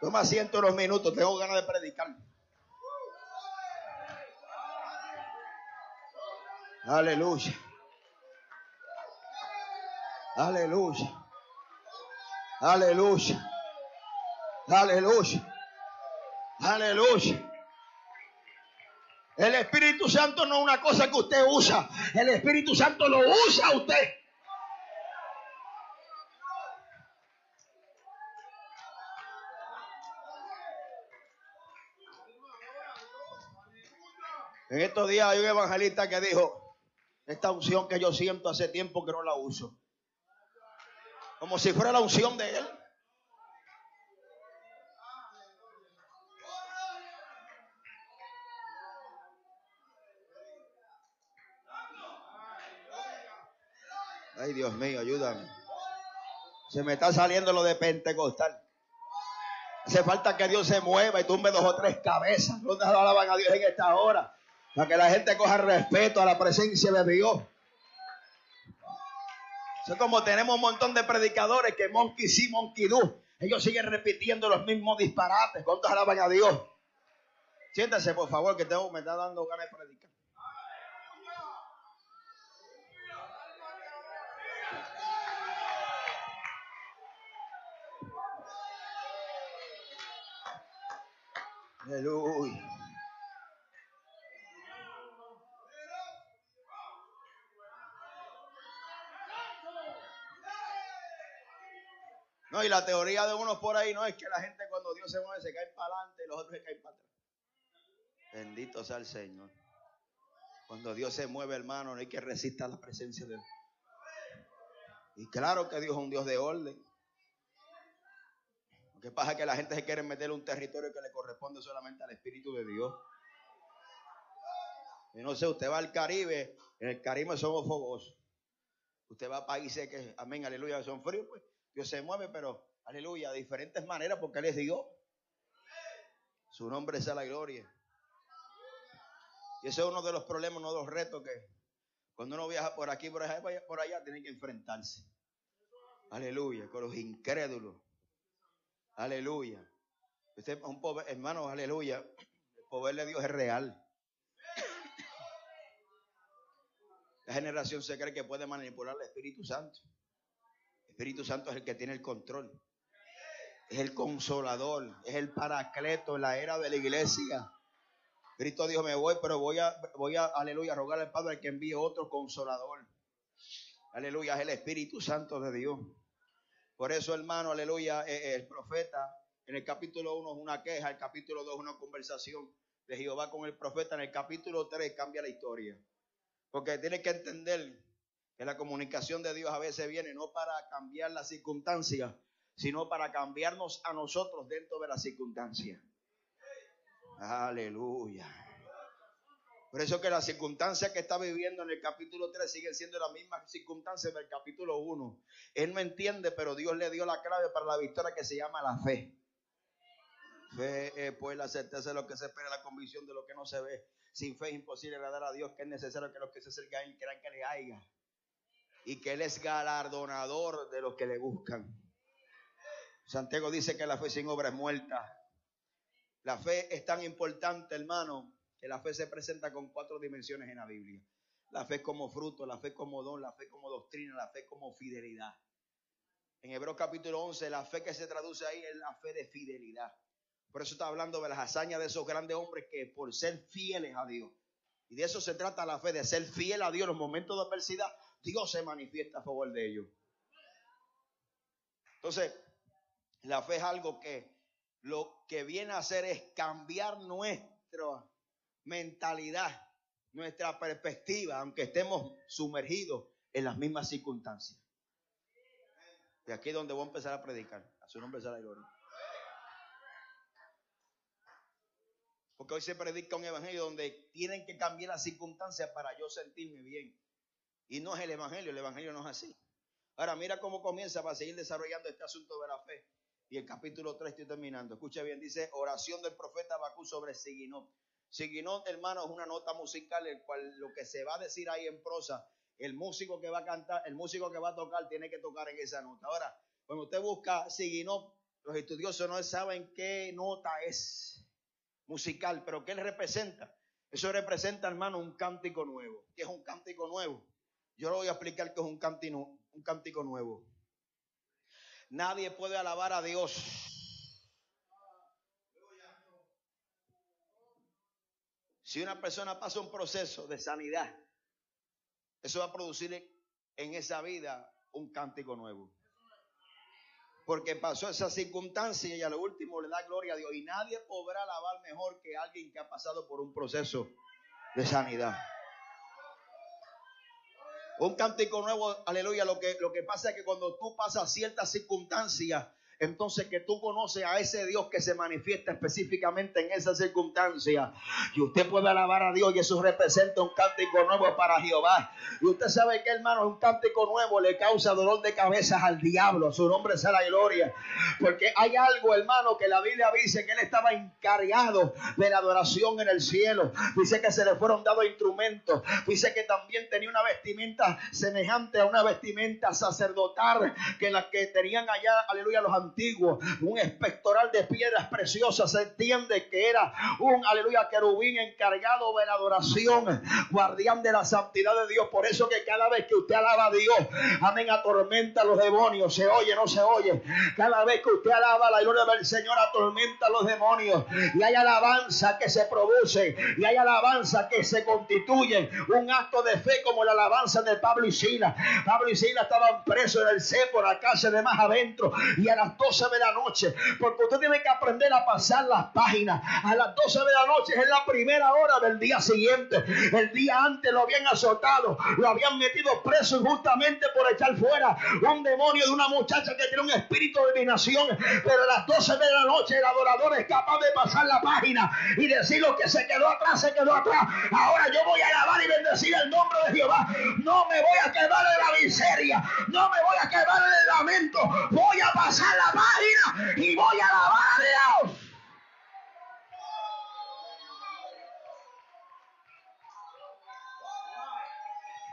Toma asiento unos minutos, tengo ganas de predicar. Aleluya. Aleluya. Aleluya. Aleluya. Aleluya. El Espíritu Santo no es una cosa que usted usa. El Espíritu Santo lo usa usted. En estos días hay un evangelista que dijo, esta unción que yo siento hace tiempo que no la uso. Como si fuera la unción de él. Ay, Dios mío, ayúdame. Se me está saliendo lo de Pentecostal. Hace falta que Dios se mueva y tumbe dos o tres cabezas. ¿Dónde alaban a Dios en esta hora? Para que la gente coja respeto a la presencia de Dios. Es como tenemos un montón de predicadores que monkey sí, monkey do. Ellos siguen repitiendo los mismos disparates. ¿Cuántos alaban a Dios? Siéntase, por favor, que tengo, me está dando ganas de predicar. Aleluya. No, y la teoría de unos por ahí no es que la gente cuando Dios se mueve se cae para adelante y los otros se caen para atrás. Bendito sea el Señor. Cuando Dios se mueve, hermano, no hay que resistir la presencia de Él. Y claro que Dios es un Dios de orden. Que pasa que la gente se quiere meter un territorio que le corresponde solamente al Espíritu de Dios. Y no sé, usted va al Caribe, en el Caribe somos fogosos. Usted va a países que, amén, aleluya, son fríos, pues Dios se mueve, pero aleluya, de diferentes maneras porque Él es Dios. Su nombre es a la gloria. Y ese es uno de los problemas, uno de los retos que cuando uno viaja por aquí, por allá, por allá, tiene que enfrentarse. Aleluya, con los incrédulos. Aleluya. Usted, un pobre, hermano, aleluya. El poder de Dios es real. La generación se cree que puede manipular al Espíritu Santo. El Espíritu Santo es el que tiene el control. Es el consolador, es el paracleto en la era de la iglesia. Cristo dijo, me voy, pero voy a, voy a, aleluya, rogar al Padre que envíe otro consolador. Aleluya, es el Espíritu Santo de Dios. Por eso, hermano, aleluya, eh, eh, el profeta en el capítulo 1 es una queja, el capítulo 2 es una conversación de Jehová con el profeta, en el capítulo 3 cambia la historia. Porque tiene que entender que la comunicación de Dios a veces viene no para cambiar las circunstancias, sino para cambiarnos a nosotros dentro de las circunstancias. Aleluya. Por eso que las circunstancias que está viviendo en el capítulo 3 siguen siendo las mismas circunstancias del capítulo 1. Él no entiende, pero Dios le dio la clave para la victoria que se llama la fe. Fe es pues la certeza de lo que se espera, la convicción de lo que no se ve. Sin fe es imposible agradar a Dios, que es necesario que los que se acercan crean que le haya. Y que Él es galardonador de los que le buscan. Santiago dice que la fe sin obra es muerta. La fe es tan importante, hermano, la fe se presenta con cuatro dimensiones en la Biblia. La fe como fruto, la fe como don, la fe como doctrina, la fe como fidelidad. En Hebreos capítulo 11, la fe que se traduce ahí es la fe de fidelidad. Por eso está hablando de las hazañas de esos grandes hombres que por ser fieles a Dios. Y de eso se trata la fe, de ser fiel a Dios en los momentos de adversidad. Dios se manifiesta a favor de ellos. Entonces, la fe es algo que lo que viene a hacer es cambiar nuestra mentalidad, nuestra perspectiva, aunque estemos sumergidos en las mismas circunstancias. De aquí es donde voy a empezar a predicar. A su nombre será gloria. Porque hoy se predica un evangelio donde tienen que cambiar las circunstancias para yo sentirme bien. Y no es el evangelio, el evangelio no es así. Ahora mira cómo comienza para seguir desarrollando este asunto de la fe. Y el capítulo 3 estoy terminando. Escucha bien, dice oración del profeta Bakú sobre Siginot. Siginot, hermano, es una nota musical, el cual lo que se va a decir ahí en prosa, el músico que va a cantar, el músico que va a tocar, tiene que tocar en esa nota. Ahora, cuando usted busca Siginot, los estudiosos no saben qué nota es musical, pero qué él representa. Eso representa, hermano, un cántico nuevo. ¿Qué es un cántico nuevo? Yo le voy a explicar qué es un cántico, un cántico nuevo. Nadie puede alabar a Dios. Si una persona pasa un proceso de sanidad, eso va a producir en esa vida un cántico nuevo. Porque pasó esa circunstancia y a lo último le da gloria a Dios. Y nadie podrá alabar mejor que alguien que ha pasado por un proceso de sanidad. Un cántico nuevo, aleluya. Lo que, lo que pasa es que cuando tú pasas ciertas circunstancias, entonces que tú conoces a ese Dios que se manifiesta específicamente en esa circunstancia. Y usted puede alabar a Dios y eso representa un cántico nuevo para Jehová. Y usted sabe que hermano, un cántico nuevo le causa dolor de cabeza al diablo. Su nombre sea la gloria. Porque hay algo, hermano, que la Biblia dice que él estaba encargado de la adoración en el cielo. Dice que se le fueron dados instrumentos. Dice que también tenía una vestimenta semejante a una vestimenta sacerdotal que la que tenían allá, aleluya, los antiguos antiguo, un espectoral de piedras preciosas. Se entiende que era un, aleluya, querubín encargado de la adoración, guardián de la santidad de Dios. Por eso que cada vez que usted alaba a Dios, amén, atormenta a los demonios. Se oye, no se oye. Cada vez que usted alaba la gloria del Señor, atormenta a los demonios. Y hay alabanza que se produce, y hay alabanza que se constituye. Un acto de fe como la alabanza de Pablo y Sila. Pablo y Sila estaban presos en el cepo, la casa de más adentro, y a las 12 de la noche, porque usted tiene que aprender a pasar las páginas. A las 12 de la noche es la primera hora del día siguiente. El día antes lo habían azotado, lo habían metido preso justamente por echar fuera un demonio de una muchacha que tiene un espíritu de divinación. Pero a las 12 de la noche el adorador es capaz de pasar la página y decir lo que se quedó atrás, se quedó atrás. Ahora yo voy a alabar y bendecir el nombre de Jehová. No me voy a quedar en la miseria, no me voy a quedar en el lamento. Voy a pasar la página y voy a alabar a Dios.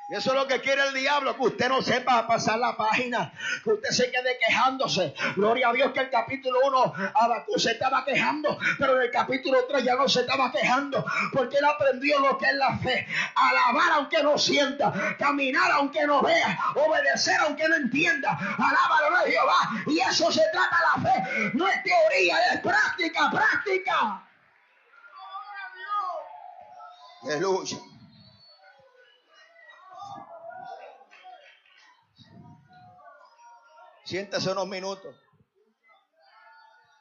Y eso es lo que quiere el diablo, que usted no sepa pasar la página, que usted se quede quejándose. Gloria a Dios que el capítulo 1 Abacú se estaba quejando, pero en el capítulo 3 ya no se estaba quejando, porque él aprendió lo que es la fe. Alabar aunque no sienta, caminar aunque no vea, obedecer aunque no entienda. Alábalo a Jehová. Y eso se trata la fe. No es teoría, es práctica, práctica. Aleluya. Siéntese unos minutos.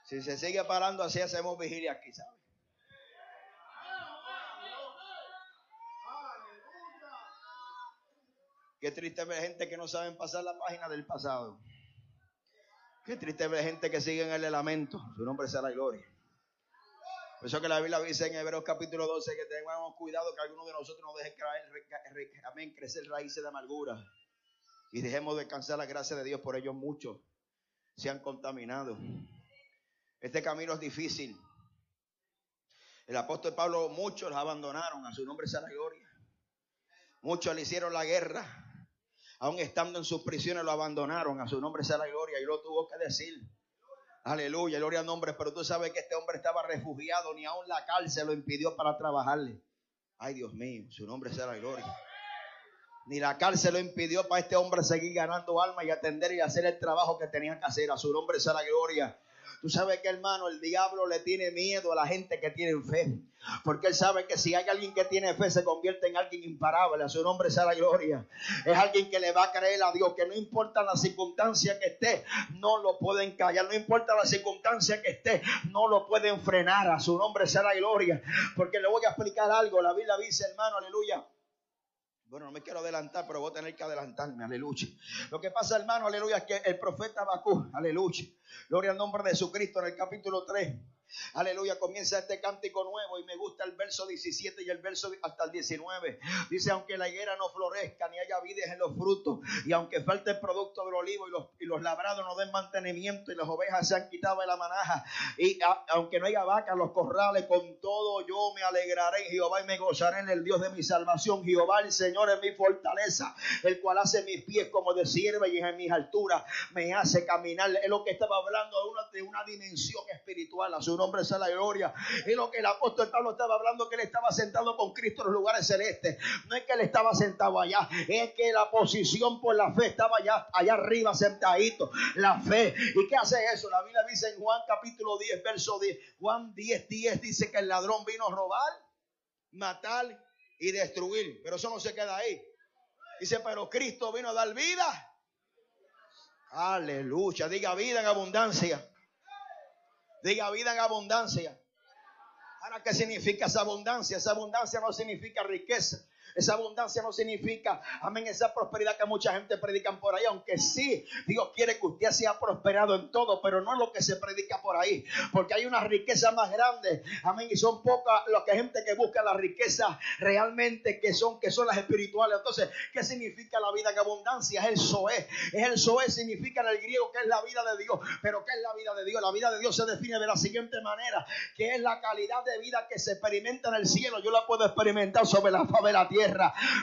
Si se sigue parando así, hacemos vigilia aquí, ¿sabe? Qué triste ver gente que no saben pasar la página del pasado. Qué triste ver gente que sigue en el lamento. Su nombre será gloria. Por eso que la Biblia dice en Hebreos capítulo 12 que tengamos cuidado que alguno de nosotros no deje amén, crecer raíces de amargura. Y dejemos descansar la gracia de Dios. Por ellos muchos se han contaminado. Este camino es difícil. El apóstol Pablo, muchos abandonaron. A su nombre sea la gloria. Muchos le hicieron la guerra. Aún estando en sus prisiones lo abandonaron. A su nombre sea la gloria. Y lo tuvo que decir. Aleluya, gloria al nombre. Pero tú sabes que este hombre estaba refugiado. Ni aún la cárcel lo impidió para trabajarle. Ay, Dios mío, su nombre sea la gloria. Ni la cárcel lo impidió para este hombre seguir ganando alma y atender y hacer el trabajo que tenía que hacer. A su nombre sea la gloria. Tú sabes que hermano, el diablo le tiene miedo a la gente que tiene fe. Porque él sabe que si hay alguien que tiene fe, se convierte en alguien imparable. A su nombre sea la gloria. Es alguien que le va a creer a Dios. Que no importa la circunstancia que esté, no lo pueden callar. No importa la circunstancia que esté, no lo pueden frenar. A su nombre sea la gloria. Porque le voy a explicar algo. La Biblia dice, hermano, aleluya bueno, no me quiero adelantar, pero voy a tener que adelantarme, aleluya. Lo que pasa, hermano, aleluya, es que el profeta Bakú, aleluya, gloria al nombre de Jesucristo en el capítulo 3, Aleluya, comienza este cántico nuevo y me gusta el verso 17 y el verso hasta el 19. Dice, aunque la higuera no florezca ni haya vides en los frutos y aunque falte el producto del olivo y los, y los labrados no den mantenimiento y las ovejas se han quitado de la manaja y aunque no haya vaca en los corrales, con todo yo me alegraré en Jehová y me gozaré en el Dios de mi salvación. Jehová el Señor es mi fortaleza, el cual hace mis pies como de sierva y en mis alturas me hace caminar. Es lo que estaba hablando de una, de una dimensión espiritual nombre sea la gloria. Y lo que el apóstol Pablo estaba hablando, que él estaba sentado con Cristo en los lugares celestes. No es que él estaba sentado allá, es que la posición por la fe estaba allá, allá arriba sentadito. La fe. ¿Y qué hace eso? La Biblia dice en Juan capítulo 10, verso 10. Juan 10, 10 dice que el ladrón vino a robar, matar y destruir. Pero eso no se queda ahí. Dice, pero Cristo vino a dar vida. Aleluya. Diga vida en abundancia. Diga vida en abundancia. Ahora, ¿qué significa esa abundancia? Esa abundancia no significa riqueza. Esa abundancia no significa, amén, esa prosperidad que mucha gente predica por ahí, aunque sí, Dios quiere que usted sea prosperado en todo, pero no es lo que se predica por ahí, porque hay una riqueza más grande, amén, y son pocas los que gente que busca la riqueza realmente que son, que son las espirituales. Entonces, ¿qué significa la vida en abundancia? Es el Zoé, es el Zoé, significa en el griego que es la vida de Dios, pero ¿qué es la vida de Dios? La vida de Dios se define de la siguiente manera, que es la calidad de vida que se experimenta en el cielo, yo la puedo experimentar sobre la faz de la tierra.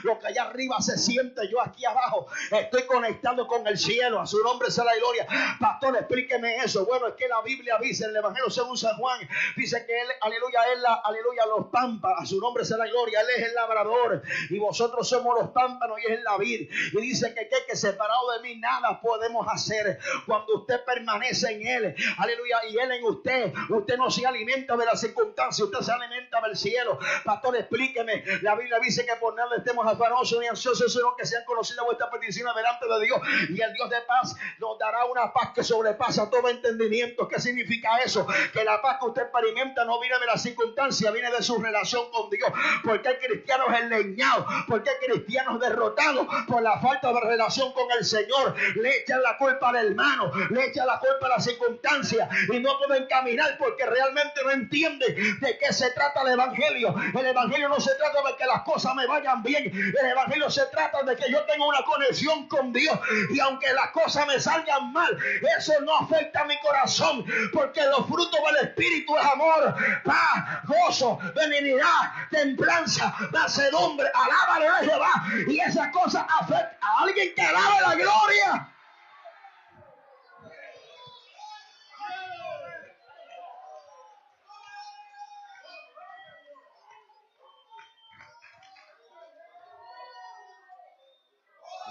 Lo que allá arriba se siente, yo aquí abajo estoy conectado con el cielo. A su nombre sea la gloria. Pastor, explíqueme eso. Bueno, es que la Biblia dice en el Evangelio según San Juan, dice que él, aleluya, él, la, aleluya, los pámpanos. A su nombre sea la gloria. Él es el labrador y vosotros somos los pámpanos y es el David. Y dice que, que, que separado de mí nada podemos hacer cuando usted permanece en él. Aleluya. Y él en usted. Usted no se alimenta de las circunstancias, usted se alimenta del cielo. Pastor, explíqueme. La Biblia dice que por nada estemos afanosos ni ansiosos, sino que sean conocidas vuestras peticiones delante de Dios. Y el Dios de paz nos dará una paz que sobrepasa todo entendimiento. ¿Qué significa eso? Que la paz que usted experimenta no viene de la circunstancia, viene de su relación con Dios. Porque hay cristianos enleñados, porque hay cristianos derrotados por la falta de relación con el Señor. Le echan la culpa al hermano, le echan la culpa a la circunstancia y no pueden caminar porque realmente no entienden de qué se trata el Evangelio. El Evangelio no se trata de que las cosas me vayan vayan bien. El Evangelio se trata de que yo tenga una conexión con Dios y aunque las cosas me salgan mal, eso no afecta a mi corazón porque los frutos del Espíritu es amor, paz, gozo, benignidad, templanza, macedumbre, alábale a Jehová y esas cosas afectan a alguien que alabe la gloria.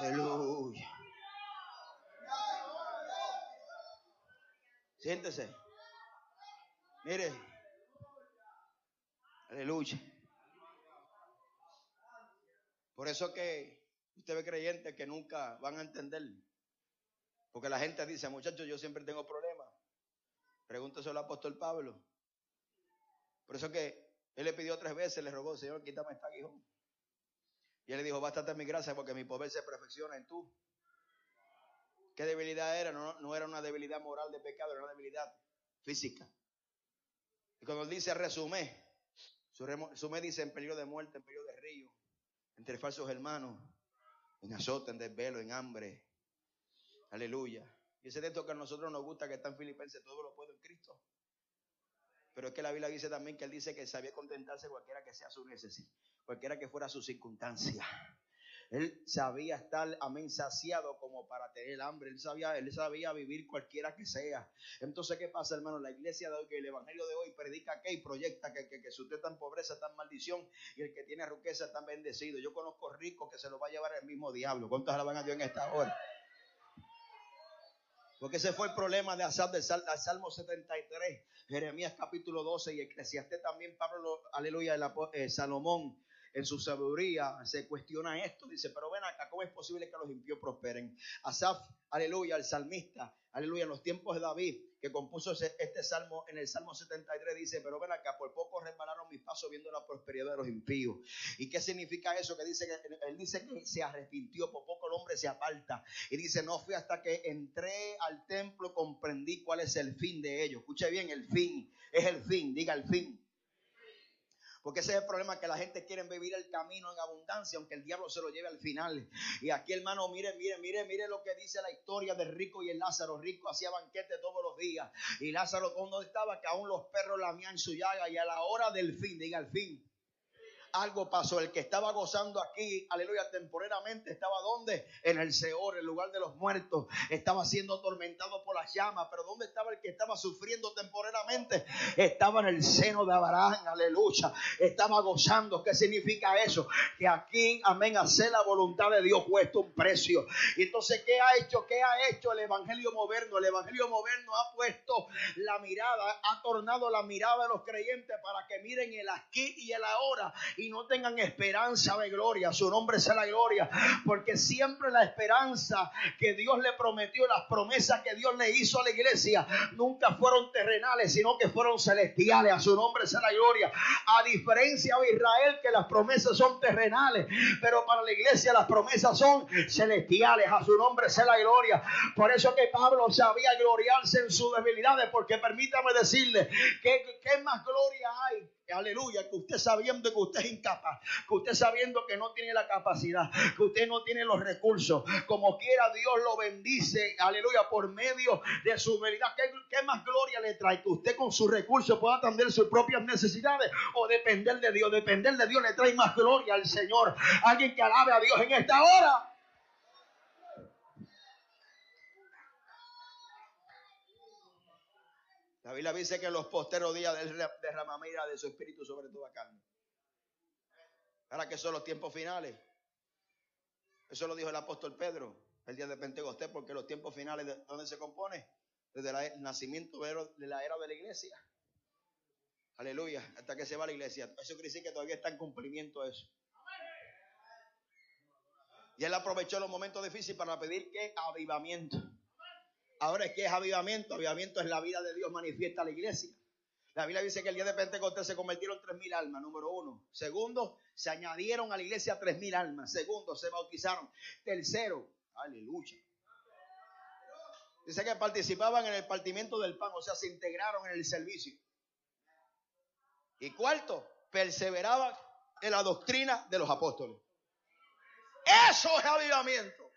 Aleluya. Siéntese. Mire. Aleluya. Por eso que usted ve creyentes que nunca van a entender. Porque la gente dice, muchachos, yo siempre tengo problemas. Pregúntese al apóstol Pablo. Por eso que él le pidió tres veces, le rogó, Señor, quítame esta aguijón. Y él le dijo, bástate mi gracia porque mi poder se perfecciona en tú. ¿Qué debilidad era? No, era una debilidad moral de pecado, era una debilidad física. Y cuando él dice resume, su resume dice en peligro de muerte, en peligro de río, entre falsos hermanos, en azote, en desvelo, en hambre. Aleluya. Y ese texto que a nosotros nos gusta, que está en Filipenses, todo lo puedo en Cristo. Pero es que la Biblia dice también que él dice que sabía contentarse cualquiera que sea su necesidad cualquiera que fuera su circunstancia. Él sabía estar, amén, saciado como para tener hambre. Él sabía, él sabía vivir cualquiera que sea. Entonces, ¿qué pasa, hermano? La iglesia de hoy, que el evangelio de hoy predica que y proyecta que, que, que usted pobreza, está en maldición y el que tiene riqueza está bendecido. Yo conozco ricos que se lo va a llevar el mismo diablo. ¿Cuántos alaban a Dios en esta hora? Porque ese fue el problema de Asaf del Salmo 73, Jeremías capítulo 12 y Eclesiastés también, Pablo, aleluya, el, eh, Salomón en su sabiduría se cuestiona esto. Dice, pero ven acá, ¿cómo es posible que los impíos prosperen? Asaf, aleluya, el salmista, aleluya, en los tiempos de David, que compuso este salmo, en el Salmo 73 dice, pero ven acá, por poco resbalaron mis pasos viendo la prosperidad de los impíos. ¿Y qué significa eso? Que dice que él dice que se arrepintió, por poco el hombre se aparta. Y dice, no fui hasta que entré al templo, comprendí cuál es el fin de ello. Escuche bien, el fin, es el fin, diga el fin. Porque ese es el problema que la gente quiere vivir el camino en abundancia, aunque el diablo se lo lleve al final. Y aquí, hermano, mire, mire, mire, mire lo que dice la historia del rico y el Lázaro. Rico hacía banquete todos los días. Y Lázaro, cuando estaba, que aún los perros lamían su llaga. Y a la hora del fin, diga el fin algo pasó. El que estaba gozando aquí, aleluya, temporalmente, estaba donde? En el Seor, el lugar de los muertos. Estaba siendo atormentado por las llamas. Pero ¿dónde estaba el que estaba sufriendo temporalmente? Estaba en el seno de Abraham, aleluya. Estaba gozando. ¿Qué significa eso? Que aquí, amén, hacer la voluntad de Dios cuesta un precio. Y entonces, ¿qué ha hecho? ¿Qué ha hecho el Evangelio moderno? El Evangelio moderno ha puesto la mirada, ha tornado la mirada de los creyentes para que miren el aquí y el ahora no tengan esperanza de gloria. Su nombre sea la gloria. Porque siempre la esperanza que Dios le prometió, las promesas que Dios le hizo a la iglesia, nunca fueron terrenales, sino que fueron celestiales. A su nombre sea la gloria. A diferencia de Israel, que las promesas son terrenales, pero para la iglesia las promesas son celestiales. A su nombre sea la gloria. Por eso que Pablo sabía gloriarse en sus debilidades, porque permítame decirle que más gloria hay Aleluya, que usted sabiendo que usted es incapaz, que usted sabiendo que no tiene la capacidad, que usted no tiene los recursos, como quiera Dios lo bendice, aleluya, por medio de su veridad. ¿Qué, más gloria le trae? Que usted con sus recursos pueda atender sus propias necesidades o depender de Dios. Depender de Dios le trae más gloria al Señor. Alguien que alabe a Dios en esta hora. La Biblia dice que los posteros días del derramamira de su espíritu sobre toda carne. Ahora que son los tiempos finales. Eso lo dijo el apóstol Pedro el día de Pentecostés, porque los tiempos finales, ¿de dónde se compone? Desde el nacimiento de la era de la iglesia. Aleluya, hasta que se va la iglesia. Eso quiere decir que todavía está en cumplimiento eso. Y él aprovechó los momentos difíciles para pedir que avivamiento. Ahora es que es avivamiento. Avivamiento es la vida de Dios manifiesta a la iglesia. La Biblia dice que el día de Pentecostés se convirtieron tres mil almas, número uno. Segundo, se añadieron a la iglesia tres mil almas. Segundo, se bautizaron. Tercero, aleluya. Dice que participaban en el partimiento del pan, o sea, se integraron en el servicio. Y cuarto, perseveraban en la doctrina de los apóstoles. Eso es avivamiento.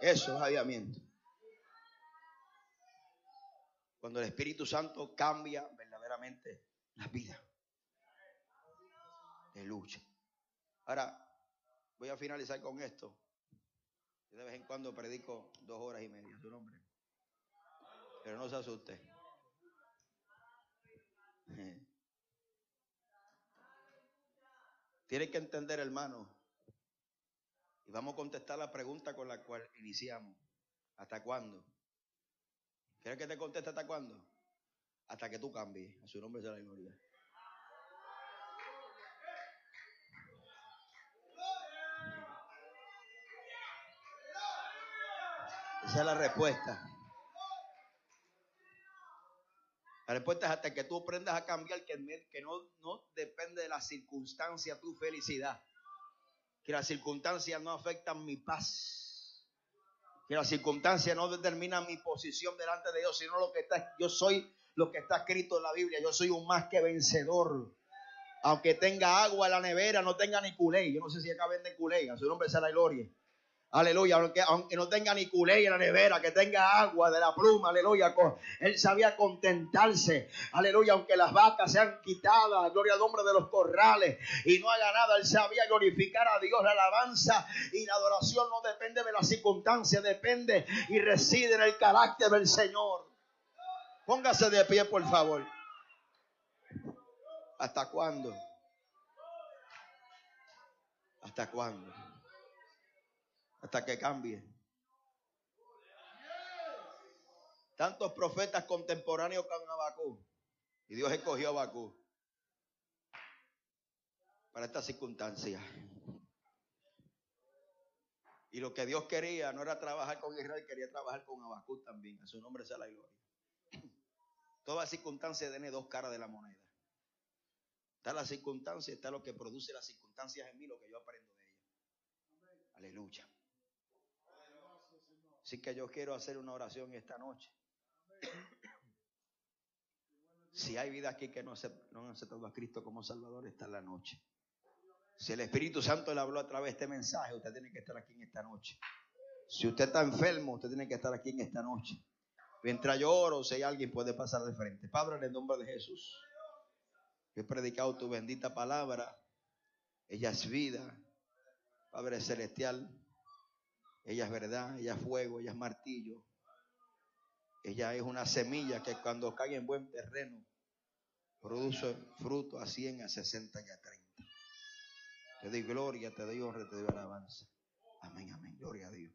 Eso es avivamiento. Cuando el Espíritu Santo cambia verdaderamente la vida de lucha. Ahora, voy a finalizar con esto. de vez en cuando predico dos horas y media, su nombre. Pero no se asuste. Tiene que entender, hermano. Y vamos a contestar la pregunta con la cual iniciamos. ¿Hasta cuándo? ¿Quieres que te conteste hasta cuándo? Hasta que tú cambies. A su nombre sea la gloria. Esa es la respuesta. La respuesta es hasta que tú aprendas a cambiar, que, no, no depende de la circunstancia tu felicidad. Que las circunstancias no afectan mi paz. Que las circunstancias no determinan mi posición delante de Dios, sino lo que está, yo soy lo que está escrito en la Biblia. Yo soy un más que vencedor. Aunque tenga agua en la nevera, no tenga ni culé. Yo no sé si acá venden culé. A su nombre sea la gloria. Aleluya, aunque, aunque, no tenga ni culé en la nevera, que tenga agua de la pluma, aleluya. Él sabía contentarse, aleluya, aunque las vacas sean quitadas, gloria al nombre de los corrales y no haga nada, él sabía glorificar a Dios. La alabanza y la adoración no depende de las circunstancias, depende y reside en el carácter del Señor. Póngase de pie, por favor. ¿Hasta cuándo? ¿Hasta cuándo? Hasta que cambie. Tantos profetas contemporáneos con Abacú. Y Dios escogió a Abacú para esta circunstancia. Y lo que Dios quería no era trabajar con Israel, quería trabajar con Abacú también. A su nombre sea la gloria. Toda circunstancia tiene dos caras de la moneda. Está la circunstancia, está lo que produce las circunstancias en mí, lo que yo aprendo de ella. Aleluya. Así que yo quiero hacer una oración esta noche. Si hay vida aquí que no, no han aceptado a Cristo como Salvador, está en la noche. Si el Espíritu Santo le habló a través de este mensaje, usted tiene que estar aquí en esta noche. Si usted está enfermo, usted tiene que estar aquí en esta noche. Mientras yo oro, si hay alguien puede pasar de frente. Padre, en el nombre de Jesús, he predicado tu bendita palabra. Ella es vida. Padre celestial, ella es verdad, ella es fuego, ella es martillo. Ella es una semilla que cuando cae en buen terreno produce fruto a 100, a 60 y a 30. Te doy gloria, te doy honra, te doy alabanza. Amén, amén. Gloria a Dios.